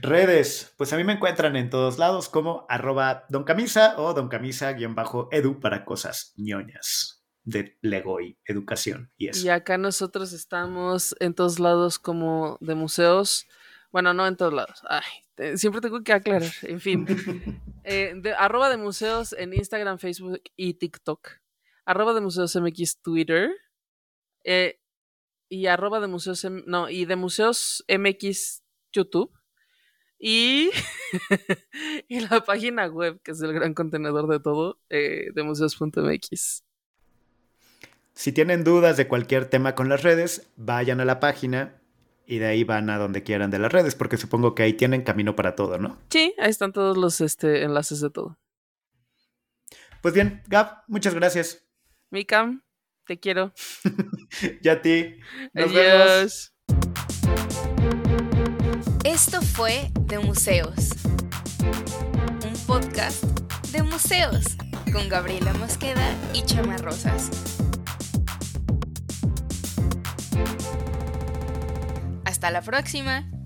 Redes, pues a mí me encuentran en todos lados como arroba doncamisa o doncamisa-edu para cosas ñoñas de Lego y educación y eso. Y acá nosotros estamos en todos lados como de museos. Bueno, no en todos lados. Ay, siempre tengo que aclarar. En fin. Eh, de, arroba de museos en Instagram, Facebook y TikTok. Arroba de museos MX Twitter. Eh, y arroba de museos, no, y de museos MX YouTube. Y, y la página web, que es el gran contenedor de todo, eh, de museos.mx. Si tienen dudas de cualquier tema con las redes, vayan a la página y de ahí van a donde quieran de las redes, porque supongo que ahí tienen camino para todo, ¿no? Sí, ahí están todos los este, enlaces de todo. Pues bien, Gab, muchas gracias. Mikam, te quiero. y a ti. Nos Adiós. Esto fue De Museos, un podcast de museos con Gabriela Mosqueda y Chama Rosas. Hasta la próxima.